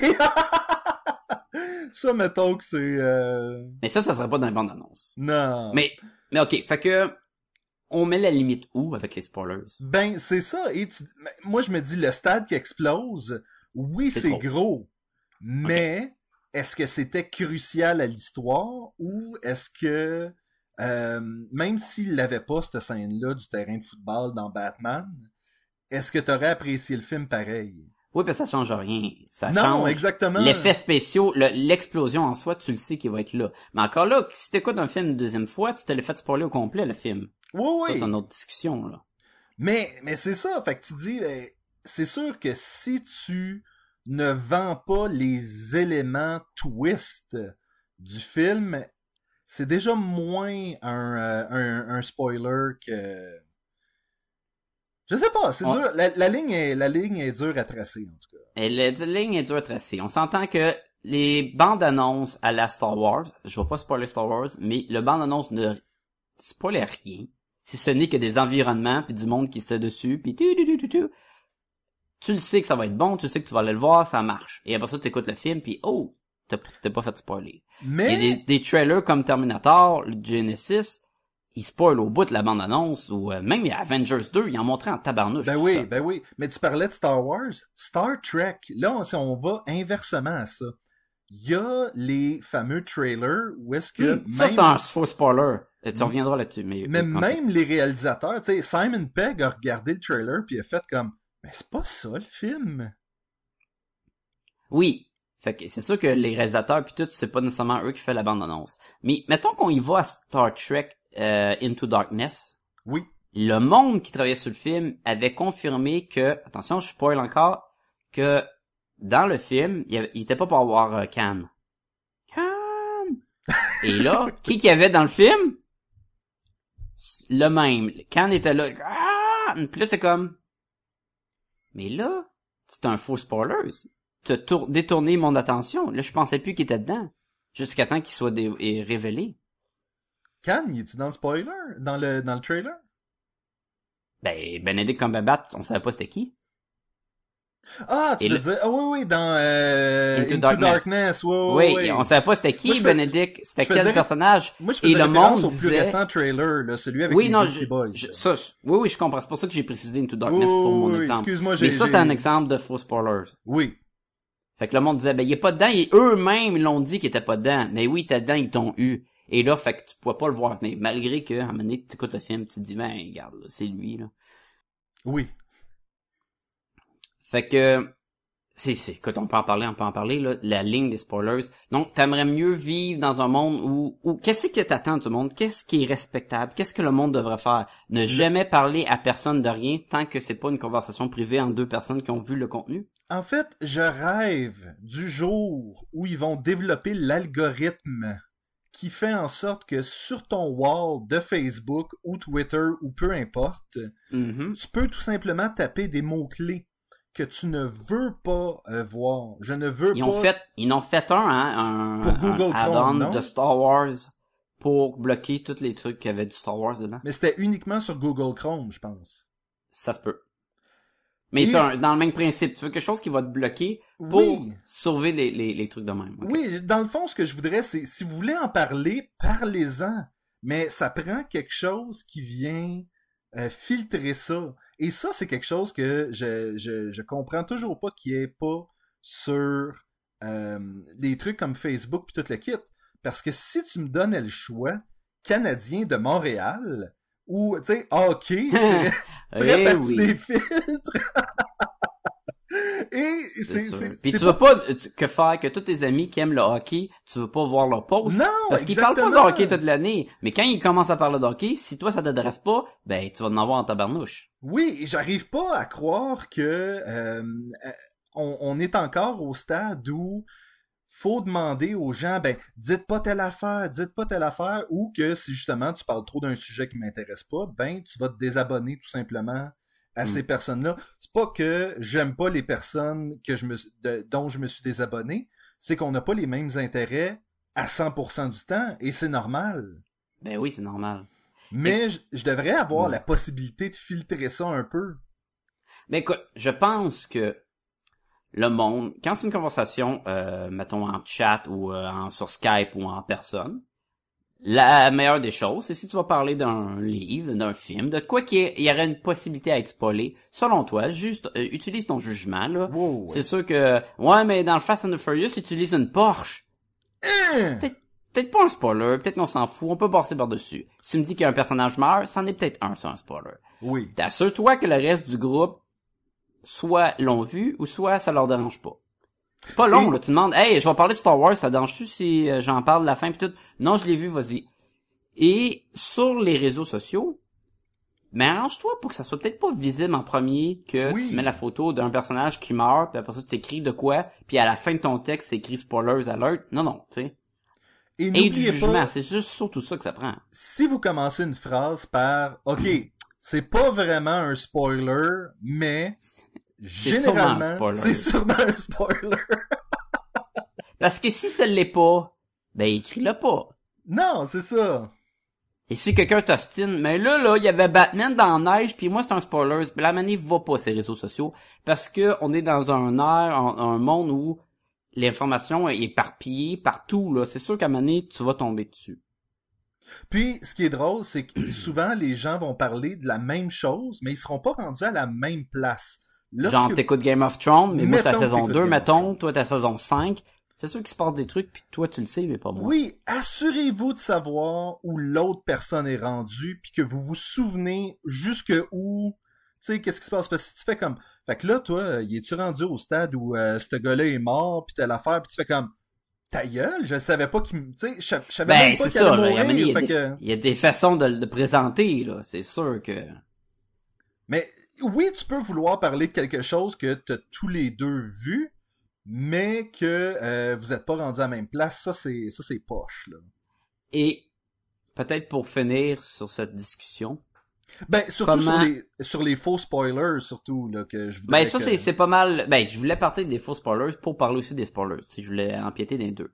Ça, mettons que c'est... euh, Mais ça, ça serait pas dans les bandes annonces. Non. Mais, mais ok, fait que, on met la limite où avec les spoilers? Ben, c'est ça. Et tu- Moi, je me dis, le stade qui explose, oui, C'est gros. Mais, est-ce que c'était crucial à l'histoire ou est-ce que, euh, même s'il n'avait pas cette scène-là du terrain de football dans Batman, est-ce que tu aurais apprécié le film pareil? Oui, parce que ça change rien. Ça non, change exactement. l'effet spéciaux, le- l'explosion en soi, tu le sais qu'il va être là. Mais encore là, si t'écoutes un film une deuxième fois, tu te l'as fait spoiler au complet, le film. Oui, Ça, oui. c'est une autre discussion, là. Mais, mais c'est ça. Fait que tu dis, ben, c'est sûr que si tu ne vends pas les éléments twist du film, c'est déjà moins un, euh, un, un spoiler que. Je sais pas, c'est dur. La, la ligne est, la ligne est dure à tracer, en tout cas. Et la la ligne est dure à tracer. On s'entend que les bandes annonces à la Star Wars, je vais pas spoiler Star Wars, mais le bande annonce ne spoil rien. Si ce n'est que des environnements puis du monde qui se dessus puis tu, tu, tu, tu, tu. Tu le sais que ça va être bon, tu sais que tu vas aller le voir, ça marche. Et après ça, tu écoutes le film puis oh, t'es pas fait spoiler. Il y a Mais, des, des trailers comme Terminator, le Genesis, ils spoilent au bout de la bande-annonce, ou euh, même Avengers 2, ils en montraient en tabarnouche. Ben oui, ça. ben oui. Mais tu parlais de Star Wars. Star Trek, là, on, si on va inversement à ça. Il y a les fameux trailers où est-ce que Hmm, Ça, c'est un faux spoiler. Euh, Tu reviendras là-dessus, mais... mais même les réalisateurs, tu sais, Simon Pegg a regardé le trailer puis il a fait comme, mais c'est pas ça le film. Oui. Fait que c'est sûr que les réalisateurs puis tout, c'est pas nécessairement eux qui font la bande-annonce. Mais mettons qu'on y va à Star Trek euh, Into Darkness. Oui. Le monde qui travaillait sur le film avait confirmé que, attention, je spoil encore, que dans le film, il, y avait- il était pas pour avoir euh. Khan! Et là, qui qu'il y avait dans le film? Le même. Khan était là. Ah! Puis là, t'es comme... Mais là, c'est un faux spoiler. T'as tour- détourné mon attention. Là, je pensais plus qu'il était dedans. Jusqu'à temps qu'il soit révélé. Can, il est dans le spoiler? Dans le, dans le trailer? Ben, Benedict Cumberbatch, on savait pas c'était qui. Ah, tu veux le- dire, ah oui, oui, dans euh, Into Into, Darkness. Oui, on savait pas c'était qui, Moi, Benedict, c'était faisais- quel personnage. Moi, je Et le monde au plus disait- récent trailer, là, celui avec Oui, les non, je, Boys. je- ça, je- oui, oui, je comprends. C'est pour ça que j'ai précisé Into Darkness pour mon oui, exemple. excuse-moi, j'ai- Mais ça, c'est un exemple de faux spoilers. Oui. Fait que le monde disait, ben, il est pas dedans, et eux-mêmes, ils l'ont dit qu'il était pas dedans. Mais oui, il était dedans, ils t'ont eu. Et là, fait que tu pouvais pas le voir venir. Malgré que, à un moment donné, tu écoutes le film, tu te dis, ben, regarde, c'est lui, là. Oui. Fait que, c'est, c'est, écoute, on peut en parler, on peut en parler, là, la ligne des spoilers. Donc, t'aimerais mieux vivre dans un monde où, où, qu'est-ce que t'attends du monde? Qu'est-ce qui est respectable? Qu'est-ce que le monde devrait faire? Ne jamais parler à personne de rien tant que c'est pas une conversation privée entre deux personnes qui ont vu le contenu? En fait, je rêve du jour où ils vont développer l'algorithme qui fait en sorte que sur ton wall de Facebook ou Twitter ou peu importe, Mhm. tu peux tout simplement taper des mots-clés que tu ne veux pas euh, voir. Je ne veux Ils pas... ont fait, ils en ont fait un, hein, un, Pour Google un Chrome, de Star Wars pour bloquer tous les trucs qui avaient du Star Wars dedans. Mais c'était uniquement sur Google Chrome, je pense. Ça se peut. Mais c'est un- dans le même principe. Tu veux quelque chose qui va te bloquer pour Oui. sauver les, les, les trucs de même. Oui, dans le fond, ce que je voudrais, c'est si vous voulez en parler, parlez-en. Mais ça prend quelque chose qui vient euh, filtrer ça. Et ça, c'est quelque chose que je, je, je comprends toujours pas qui est pas sur euh, des trucs comme Facebook puis tout le kit. Parce que si tu me donnais le choix, Canadien de Montréal, ou, tu sais, hockey, c'est Eh partie oui. des filtres. Et C'est Puis tu veux pas que faire que tous tes amis qui aiment le hockey, tu veux pas voir leur post? Non, Parce qu'ils parlent pas de hockey toute l'année. Mais quand ils commencent à parler de hockey, si toi ça t'adresse pas, ben tu vas en avoir en tabarnouche. Oui, et j'arrive pas à croire que euh, euh, on, on est encore au stade où faut demander aux gens, ben, dites pas telle affaire, dites pas telle affaire, ou que si justement tu parles trop d'un sujet qui m'intéresse pas, ben, tu vas te désabonner tout simplement à Mm. ces personnes-là. C'est pas que j'aime pas les personnes que je me, suis- de- dont je me suis désabonné, c'est qu'on n'a pas les mêmes intérêts à 100% du temps, et c'est normal. Ben oui, c'est normal. Mais je, je devrais avoir la possibilité de filtrer ça un peu. Mais écoute, je pense que le monde, quand c'est une conversation, euh, mettons en chat ou euh, en, sur Skype ou en personne, la meilleure des choses, c'est si tu vas parler d'un livre, d'un film, de quoi qu'il y, y aurait une possibilité à être spoilé. Selon toi, juste euh, utilise ton jugement là. Wow, ouais. C'est sûr que ouais, mais dans le Fast and the Furious, utilise une Porsche. Hein? Peut-être pas un spoiler, peut-être qu'on s'en fout, on peut passer par-dessus. Si tu me dis qu'il y a un personnage meurt, c'en est peut-être un, c'est un spoiler. Oui. T'assure-toi que le reste du groupe soit l'ont vu ou soit ça leur dérange pas. C'est pas long, Et- là. Tu demandes, hey, je vais parler de Star Wars, ça dérange-tu si euh, j'en parle de la fin pis tout? Non, je l'ai vu, vas-y. Et sur les réseaux sociaux, mais arrange-toi pour que ça soit peut-être pas visible en premier que Oui. tu mets la photo d'un personnage qui meurt, puis après ça tu t'écris de quoi, puis à la fin de ton texte c'est écrit spoilers alert. Non, non, tu sais. Et Et du jugement, c'est juste surtout ça que ça prend. si vous commencez une phrase par OK, c'est pas vraiment un spoiler, mais généralement, c'est sûrement un spoiler. Parce que si ça l'est pas, ben écris-le pas. non, c'est ça. Et si quelqu'un t'ostine, mais là, là, il y avait Batman dans la neige, puis moi, c'est un spoiler. Mais la manif va pas ces réseaux sociaux, parce que on est dans un air, un, un monde où l'information est éparpillée partout, là. C'est sûr qu'à donné, tu vas tomber dessus. Puis, ce qui est drôle, c'est que souvent, les gens vont parler de la même chose, mais ils seront pas rendus à la même place. Lorsque- Genre, t'écoutes Game of Thrones, mais moi, Mettons que saison t'écoutes 2, Game of mettons, toi, à saison 5. C'est sûr qu'il se passe des trucs, puis toi, tu le sais, mais pas moi. Oui, assurez-vous de savoir où l'autre personne est rendue, puis que vous vous souvenez jusque où, tu sais, qu'est-ce qui se passe. Parce que si tu fais comme, fait que là, toi, euh, y es-tu rendu au stade où euh, ce gars-là est mort, puis t'as l'affaire, puis tu fais comme, ta gueule, je savais pas qu'il, me- tu sais, je sa- je savais Ben, même pas qu'il allait mourir, il y a fait des, que- il y a des façons de le présenter, là. C'est sûr que... Mais oui, tu peux vouloir parler de quelque chose que t'as tous les deux vu, mais que euh, vous êtes pas rendus à la même place. Ça, c'est ça, c'est poche, là. Et, peut-être pour finir sur cette discussion, Ben, surtout Comment- sur les sur les faux spoilers, surtout là que je Ben ça que- c'est pas mal. Ben je voulais partir des faux spoilers pour parler aussi des spoilers. Tu sais, je voulais empiéter des deux.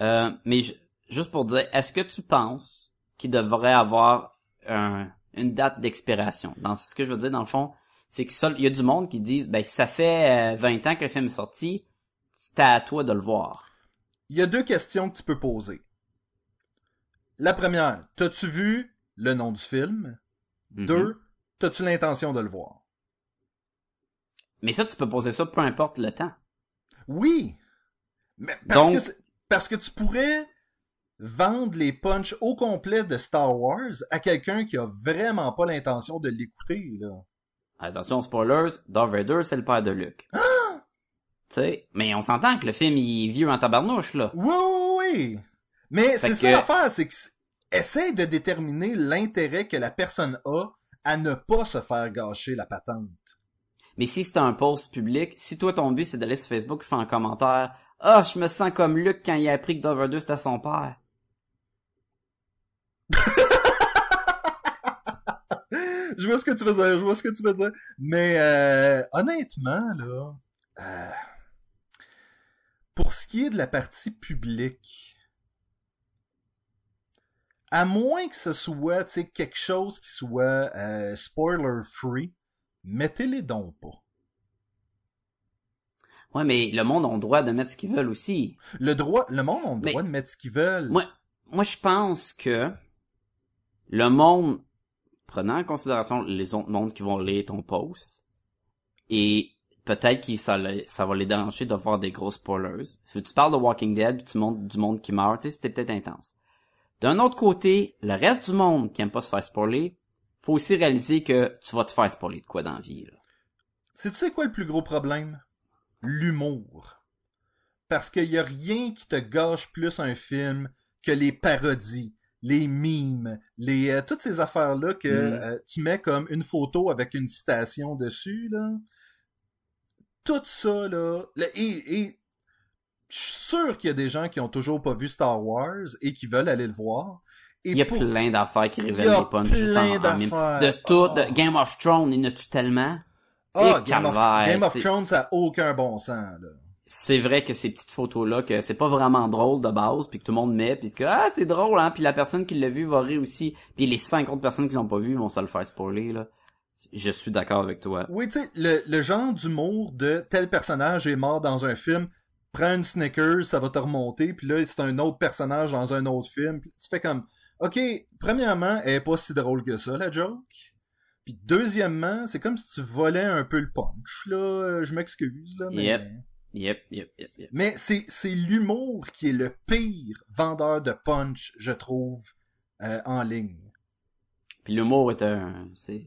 Euh, mais je- juste pour dire, est-ce que tu penses qu'il devrait avoir un- une date d'expiration Dans ce que je veux dire dans le fond, c'est que il y a du monde qui disent, ben ça fait euh, 20 ans que le film est sorti, c'était à toi de le voir. Il y a deux questions que tu peux poser. La première, t'as-tu vu le nom du film? Mhm. Deux, t'as-tu l'intention de le voir? Mais ça, tu peux poser ça peu importe le temps. Oui. Mais parce Donc- que c'est- parce que tu pourrais vendre les punchs au complet de Star Wars à quelqu'un qui a vraiment pas l'intention de l'écouter là. Attention, spoilers, Darth Vader, c'est le père de Luke. tu sais, mais on s'entend que le film, il est vieux en tabarnouche, là. Oui, oui, oui. Mais c'est ça que- l'affaire, c'est que essaye de déterminer l'intérêt que la personne a à ne pas se faire gâcher la patente. Mais si c'est un post public, si toi ton but c'est d'aller sur Facebook et faire un commentaire, ah, je me sens comme Luke quand il a appris que Darth Vader c'était son père. Je vois ce que tu veux dire, je vois ce que tu veux dire. Mais euh, honnêtement, là, euh, pour ce qui est de la partie publique, à moins que ce soit quelque chose qui soit euh, spoiler free, mettez-les donc pas. Ouais, mais le monde a le droit de mettre ce qu'ils veulent aussi. Le droit, le monde a le Mais- droit de mettre ce qu'ils veulent. Moi, moi je pense que le monde, prenant en considération les autres mondes qui vont lire ton post, et peut-être que ça, va les déranger de voir des gros spoilers. Si tu parles de Walking Dead, tu montres du monde qui meurt, c'était peut-être intense. D'un autre côté, le reste du monde qui aime pas se faire spoiler, faut aussi réaliser que tu vas te faire spoiler de quoi dans la vie. C'est tu sais quoi le plus gros problème? L'humour. Parce qu'il y a rien qui te gâche plus un film que les parodies, les mimes, les euh, toutes ces affaires-là que Mm. euh, tu mets comme une photo avec une citation dessus, là. Tout ça, là. et, et je suis sûr qu'il y a des gens qui ont toujours pas vu Star Wars et qui veulent aller le voir. Et Il y a pour- plein d'affaires qui révèlent a des punches plein d'affaires. De tout, Oh. de Game of Thrones, il y en a-tu tellement? Ah, Game of, Game Thrones, ça a aucun bon sens, là. C'est vrai que ces petites photos-là, que c'est pas vraiment drôle de base, puis que tout le monde met, puis que ah c'est drôle, hein, puis la personne qui l'a vu va rire aussi, puis les 50 personnes qui l'ont pas vu vont se le faire spoiler là. Je suis d'accord avec toi. Oui, tu sais, le, le genre d'humour de tel personnage est mort dans un film, prends une Snickers, ça va te remonter, puis là, c'est un autre personnage dans un autre film. Puis tu fais comme, OK, premièrement, elle est pas si drôle que ça, la joke. Puis deuxièmement, c'est comme si tu volais un peu le punch, là. Euh, Je m'excuse, là, mais... Yep. Yep, yep, yep, yep. Mais c'est, c'est l'humour qui est le pire vendeur de punch, je trouve, euh, en ligne. Puis l'humour est un, c'est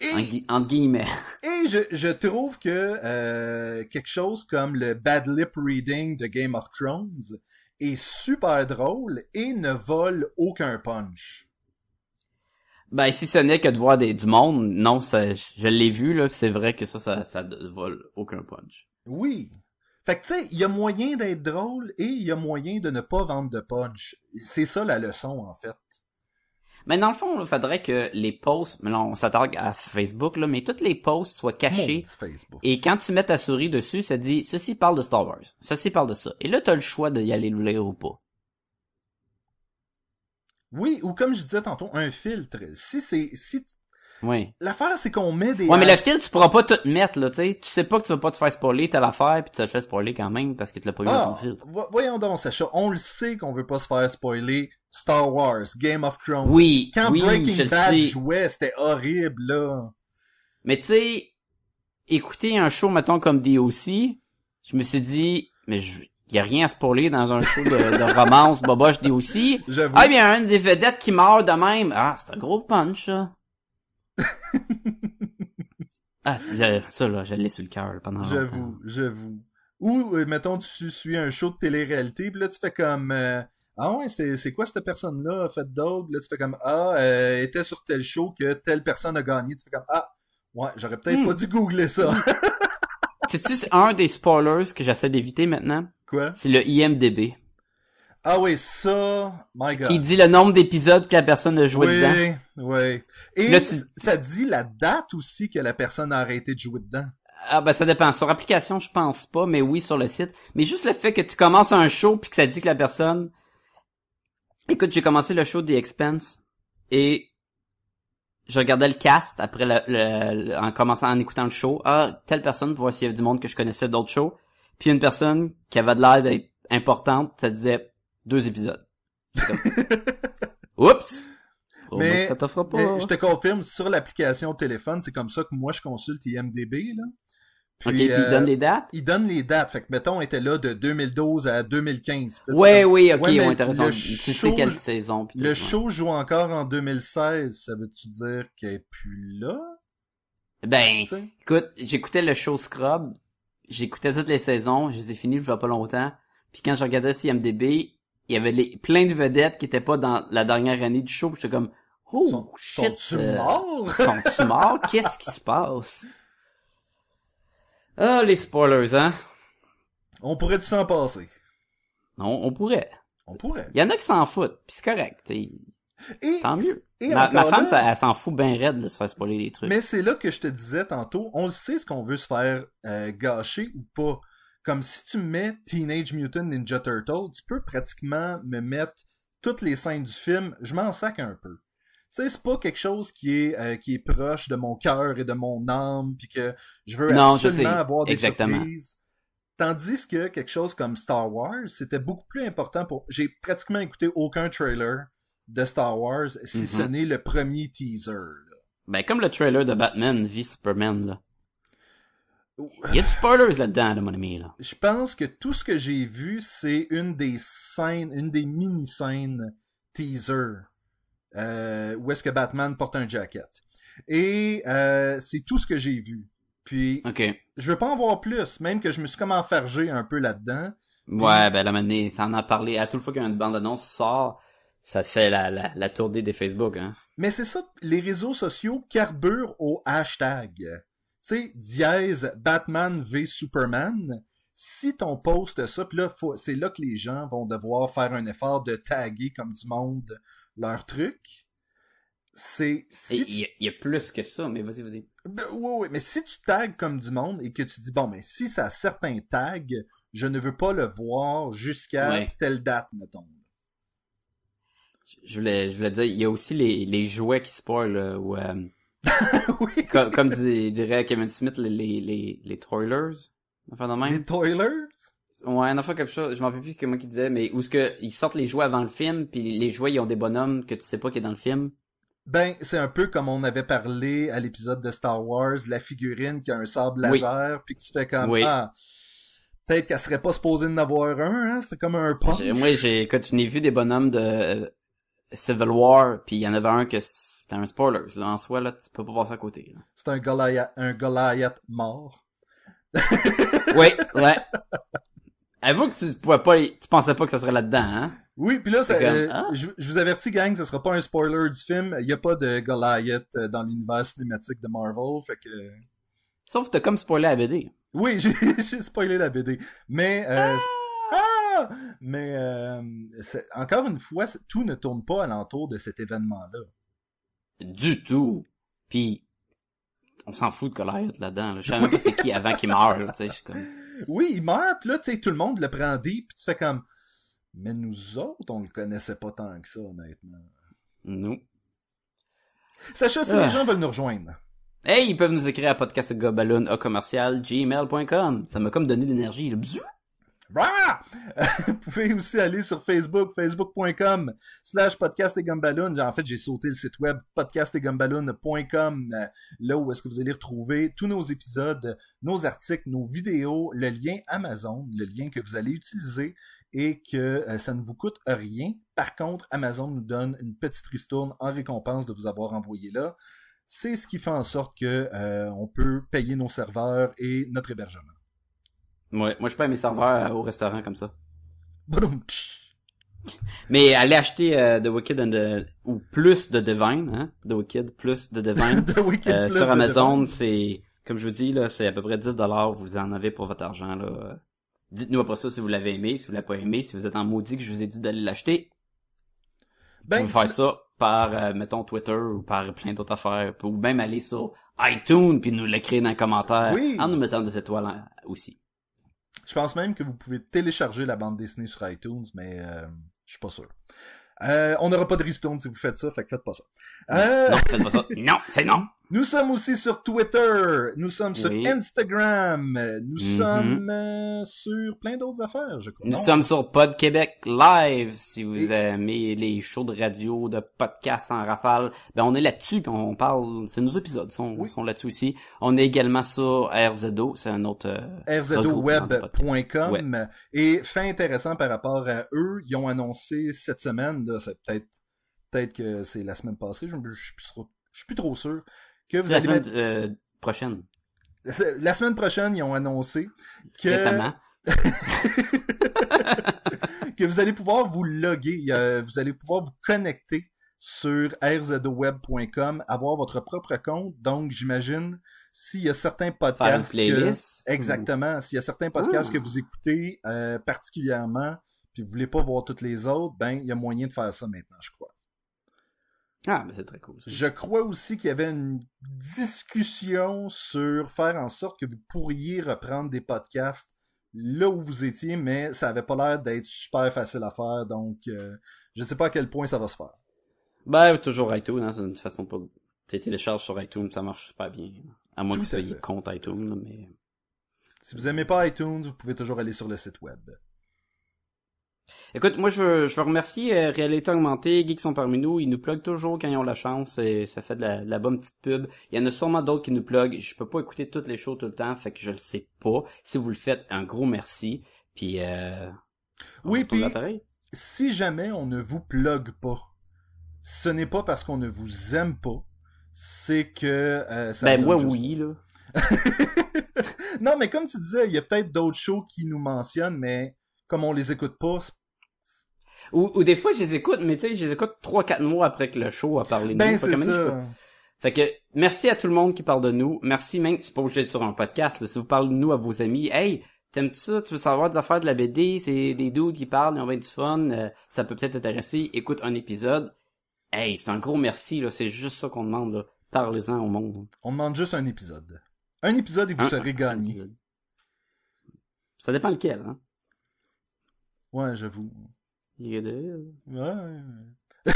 Et... en gui- guillemets. Et je, je trouve que euh, quelque chose comme le bad lip reading de Game of Thrones est super drôle et ne vole aucun punch. Ben si ce n'est que de voir des, du monde, non, ça, je l'ai vu là, c'est vrai que ça, ça, ça ne vole aucun punch. Oui. Fait que tu sais, il y a moyen d'être drôle et il y a moyen de ne pas vendre de punch. C'est ça la leçon en fait. Mais dans le fond, il faudrait que les posts, mais là on s'attarde à Facebook là, mais toutes les posts soient cachés. Et quand tu mets ta souris dessus, ça dit ceci parle de Star Wars, ceci parle de ça. Et là, t'as le choix d'y aller le lire ou pas. Oui, ou comme je disais tantôt, un filtre. Si c'est si Oui. l'affaire c'est qu'on met des Ouais, mais le fil, tu pourras pas tout mettre, là, tu sais. Tu sais pas que tu vas pas te faire spoiler telle affaire, puis tu te le fais spoiler quand même parce que tu l'as pas vu dans ton Ah, vo- voyons donc, Sacha, on le sait qu'on veut pas se faire spoiler Star Wars, Game of Thrones. Oui, Quand oui, Breaking Bad jouait, c'était horrible, là. Mais tu sais, écouter un show, mettons, comme DOC, je me suis dit, mais je, y a rien à spoiler dans un show de, de romance, boboche DOC. J'avoue. Ah, bien, un des vedettes qui meurt de même. Ah, c'est un gros punch, ça. Ah, ça, là, je l'ai sur le cœur pendant. J'avoue, j'avoue. Ou, euh, mettons, tu suis un show de télé-réalité, puis là, tu fais comme... euh, ah ouais, c'est, quoi cette personne-là? A fait d'autre? Puis Là, tu fais comme... Ah, euh, était sur tel show que telle personne a gagné. Tu fais comme... Ah, ouais, j'aurais peut-être Hmm. pas dû googler ça. Tu sais, un des spoilers que j'essaie d'éviter maintenant, quoi? c'est le IMDB. Ah oui, ça... My God. Qui dit le nombre d'épisodes que la personne a joué dedans. oui, oui. Et Là, tu- ça dit la date aussi que la personne a arrêté de jouer dedans. Ah ben ça dépend. Sur application, je pense pas, mais oui sur le site. Mais juste le fait que tu commences un show puis que ça dit que la personne. Écoute, j'ai commencé le show The Expense et je regardais le cast après le, le- le- en commençant en écoutant le show. Ah, telle personne pour voir s'il y avait du monde que je connaissais d'autres shows. Puis une personne qui avait de l'air d'être importante, ça disait deux épisodes. Oups. Oh, Mais- ben, ça t'offre pas. Mais je te confirme, sur l'application téléphone, c'est comme ça que moi je consulte IMDB, là. ok, puis il euh, donne les dates? il donne les dates. Fait que, mettons, on était là de 2012 à 2015. Puis là, tu Ouais, oui, ok, Ouais, intéressant. Tu show- sais quelle saison. Le ouais. show joue encore en 2016. Ça veut-tu dire qu'elle est plus là? Ben, écoute, j'écoutais le show Scrub, j'écoutais toutes les saisons, je les ai finis il y a pas longtemps. Puis quand je regardais CMDB, il y avait les, plein de vedettes qui étaient pas dans la dernière année du show. J'étais comme, oh Sont- shit, Sont-tu euh, morts? sont-tu morts? Qu'est-ce qui se passe? Ah, les spoilers, hein? On pourrait-tu s'en passer? Non, on pourrait. On pourrait. Il y en a qui s'en foutent, puis c'est correct. t'sais. Et, Tant mieux. et Ma, femme, là- ça, elle s'en fout bien raide de se faire spoiler des trucs. Mais c'est là que je te disais tantôt, on le sait ce qu'on veut se faire euh, gâcher ou pas. Comme si tu me mets Teenage Mutant Ninja Turtle, tu peux pratiquement me mettre toutes les scènes du film, je m'en sac un peu. Tu sais, c'est pas quelque chose qui est euh, qui est proche de mon cœur et de mon âme, puis que je veux Non, je absolument sais. avoir des Exactement. surprises. Tandis que quelque chose comme Star Wars, c'était beaucoup plus important pour. J'ai pratiquement écouté aucun trailer de Star Wars, si ce n'est le premier teaser. là. Ben, comme le trailer de Batman v Superman, là. Il y a du spoilers là-dedans, là, mon ami, là. je pense que tout ce que j'ai vu, c'est une des scènes, une des mini-scènes teaser euh, où est-ce que Batman porte un jacket. Et euh, c'est tout ce que j'ai vu. Puis, OK. je veux pas en voir plus, même que je me suis comme enfargé un peu là-dedans. Ouais, ben, la manée, ça en a parlé. À toute fois qu'une bande-annonce sort, ça fait la, la, la tournée des Facebook, hein. Mais c'est ça, les réseaux sociaux carburent au hashtag. Tu sais, dièse Batman v Superman. Si ton post ça, puis là, c'est là que les gens vont devoir faire un effort de taguer comme du monde leur truc. C'est si il tu- y, a- il y a plus que ça, mais vas-y, vas-y. Ben, oui, oui, mais si tu tags comme du monde et que tu dis bon, mais si ça a certains tags, je ne veux pas le voir jusqu'à Ouais. telle date, mettons. Je voulais, je voulais dire, il y a aussi les, les jouets qui spoilent, là, ou, euh, oui. comme, comme dis- dirait Kevin Smith, les, les, les, les toilers. Enfin, de même. Les toilers? Ouais, une fois quelque chose, je m'en rappelle plus comment qu'il disait, mais où ce que ils sortent les jouets avant le film, puis les jouets ils ont des bonhommes que tu sais pas qui est dans le film. Ben, c'est un peu comme on avait parlé à l'épisode de Star Wars, la figurine qui a un sable Oui. laser, puis que tu fais comme Oui. ah, peut-être qu'elle serait pas supposée en avoir un, hein? C'était comme un punch. Moi, j'ai, écoute, je n'ai vu des bonhommes de euh, Civil War, puis il y en avait un que c'était un spoiler. Là, en soi, là, tu peux pas passer à côté. C'est un Goliath, un Goliath mort. Oui, ouais. Avoue que tu pouvais pas, tu pensais pas que ça serait là-dedans, hein? Oui, puis là, ça, C'est comme, euh, ah. je, je vous avertis, gang, ce sera pas un spoiler du film. Il y a pas de Goliath euh, dans l'univers cinématique de Marvel, fait que Sauf que t'as comme spoilé la BD. oui, j'ai j'ai spoilé la BD, mais euh, ah! Mais euh, encore une fois, tout ne tourne pas alentour de cet événement-là. Du tout. Puis, on s'en fout de Goliath là-dedans. Là. Je savais même pas c'était qui avant qu'il meure, là, comme... Oui, il meurt, pis là, tu sais, tout le monde le prend deep, pis tu fais comme... Mais nous autres, on le connaissait pas tant que ça, honnêtement. Non. Sacha, si Ah. les gens veulent nous rejoindre. Hey, ils peuvent nous écrire à podcastgobaloon commercial gmail.com. Ça m'a comme donné de l'énergie. Vous pouvez aussi aller sur Facebook, facebook.com slash podcast et. En fait, j'ai sauté le site web podcastetgumballoon.com, euh, là où est-ce que vous allez retrouver tous nos épisodes, nos articles, nos vidéos, le lien Amazon, le lien que vous allez utiliser et que euh, ça ne vous coûte rien. Par contre, Amazon nous donne une petite ristourne en récompense de vous avoir envoyé là. C'est ce qui fait en sorte que euh, on peut payer nos serveurs et notre hébergement. Ouais, moi je paye mes serveurs euh, au restaurant comme ça. Mais allez acheter euh, The Wicked and the... ou plus de Divine, hein, The Wicked plus de Divine The Wicked euh, plus sur Amazon, c'est comme je vous dis là, c'est à peu près 10 dollars, vous en avez pour votre argent là. Dites-nous après ça si vous l'avez aimé, si vous l'avez pas aimé, si vous êtes en maudit que je vous ai dit d'aller l'acheter. Ben, vous faire ça par euh, mettons Twitter ou par plein d'autres affaires, ou même aller sur iTunes puis nous l'écrire dans les commentaires Oui. en nous mettant des étoiles hein, aussi. Je pense même que vous pouvez télécharger la bande dessinée sur iTunes, mais euh, je suis pas sûr. Euh, on n'aura pas de ristourne si vous faites ça, fait que faites pas ça. Euh, Non, faites pas ça. Non, c'est non. Nous sommes aussi sur Twitter, nous sommes sur Oui. Instagram, nous Mhm. sommes euh, sur plein d'autres affaires, je crois. Nous Non? sommes sur Pod Québec Live. Si vous Et- aimez les shows de radio, de podcasts en rafale, ben on est là-dessus on parle. C'est nos épisodes sont, Oui. sont là-dessus aussi. On est également sur RZO, c'est un autre. euh, rzoweb.com et fait intéressant par rapport à eux, ils ont annoncé cette semaine, c'est peut-être peut-être que c'est la semaine passée, je, je, trop- je suis plus trop sûr que vous la allez semaine mettre euh, prochaine, La semaine prochaine, ils ont annoncé que, récemment. que vous allez pouvoir vous loguer, euh, vous allez pouvoir vous connecter sur rzoweb.com, avoir votre propre compte. Donc, j'imagine, s'il y a certains podcasts que... Exactement. S'il y a certains podcasts Ah. que vous écoutez euh, particulièrement, puis vous voulez pas voir toutes les autres, ben, il y a moyen de faire ça maintenant, je crois. Ah, ben c'est très cool. ça. Je crois aussi qu'il y avait une discussion sur faire en sorte que vous pourriez reprendre des podcasts là où vous étiez, mais ça avait pas l'air d'être super facile à faire, donc euh, je sais pas à quel point ça va se faire. Ben toujours iTunes, hein, c'est une façon pour. Tu télécharges sur iTunes, ça marche super bien. À moins Tout que vous soyez contre iTunes, mais. Si vous aimez pas iTunes, vous pouvez toujours aller sur le site web. Écoute, moi je veux, je veux remercier euh, Réalité Augmentée, Geeks sont parmi nous, ils nous pluguent toujours quand ils ont la chance et ça fait de la, de la bonne petite pub. Il y en a sûrement d'autres qui nous pluguent, je peux pas écouter toutes les shows tout le temps, fait que je le sais pas. Si vous le faites, un gros merci. Puis euh, Oui, puis-. Si jamais on ne vous plug pas, ce n'est pas parce qu'on ne vous aime pas, c'est que euh, ça Ben moi juste oui là. non, mais comme tu disais, il y a peut-être d'autres shows qui nous mentionnent, mais comme on les écoute pas, Ou, ou des fois je les écoute, mais tu sais, je les écoute trois quatre mois après que le show a parlé de ben nous. Peux- ça. Fait que merci à tout le monde qui parle de nous. Merci même, c'est pas obligé d'être sur un podcast. là. Si vous parlez de nous à vos amis, hey, t'aimes-tu ça? Tu veux savoir des affaires de la BD? C'est des dudes qui parlent, ils ont bien du fun. euh, ça peut peut-être t'intéresser. Écoute un épisode. Hey, c'est un gros merci, là. C'est juste ça qu'on demande, là. Parlez-en au monde. On demande juste un épisode. Un épisode et vous Un- serez un gagné. Ça dépend lequel, hein. Ouais, j'avoue. Il y a de- Ouais.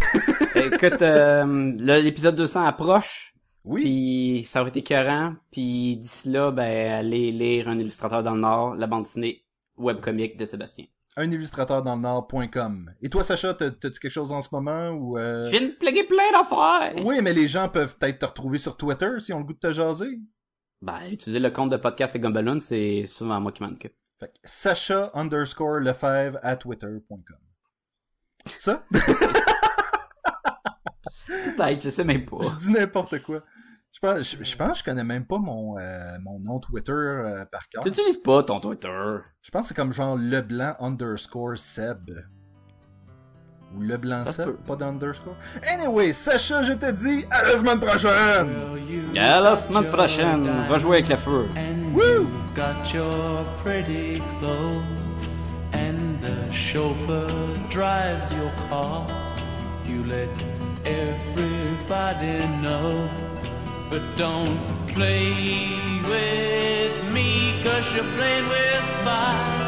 Écoute, euh, l'épisode 200 approche. Oui, Puis ça aurait été écœurant. Puis d'ici là, ben, allez lire Un illustrateur dans le Nord, la bande dessinée webcomique de Sébastien. un illustrateur dans le Nord.com. Et toi, Sacha, t'as- t'as-tu quelque chose en ce moment ou euh, Je viens de plugger plein d'affaires! Oui, mais les gens peuvent peut-être te retrouver sur Twitter si on le goût de te jaser. Ben, utiliser le compte de podcast et Gumballoon, c'est souvent moi qui m'en occupe. Fait que Sacha underscore Lefebvre à twitter.com. C'est ça? Peut-être, je sais même pas. Je dis n'importe quoi. Je pense, je, je pense que je connais même pas mon, euh, mon nom Twitter euh, par cœur. Tu n'utilises pas ton Twitter. Je pense que c'est comme genre Leblanc underscore Seb. Ou Leblanc Ça se Seb, peut. pas d'underscore. Anyway, Sacha, je te dis à la semaine prochaine! À la semaine prochaine, va jouer avec le feu. And Woo! you've got your pretty clothes, and the chauffeur drives your car. You let everybody know, but don't play with me, cause you're playing with fire.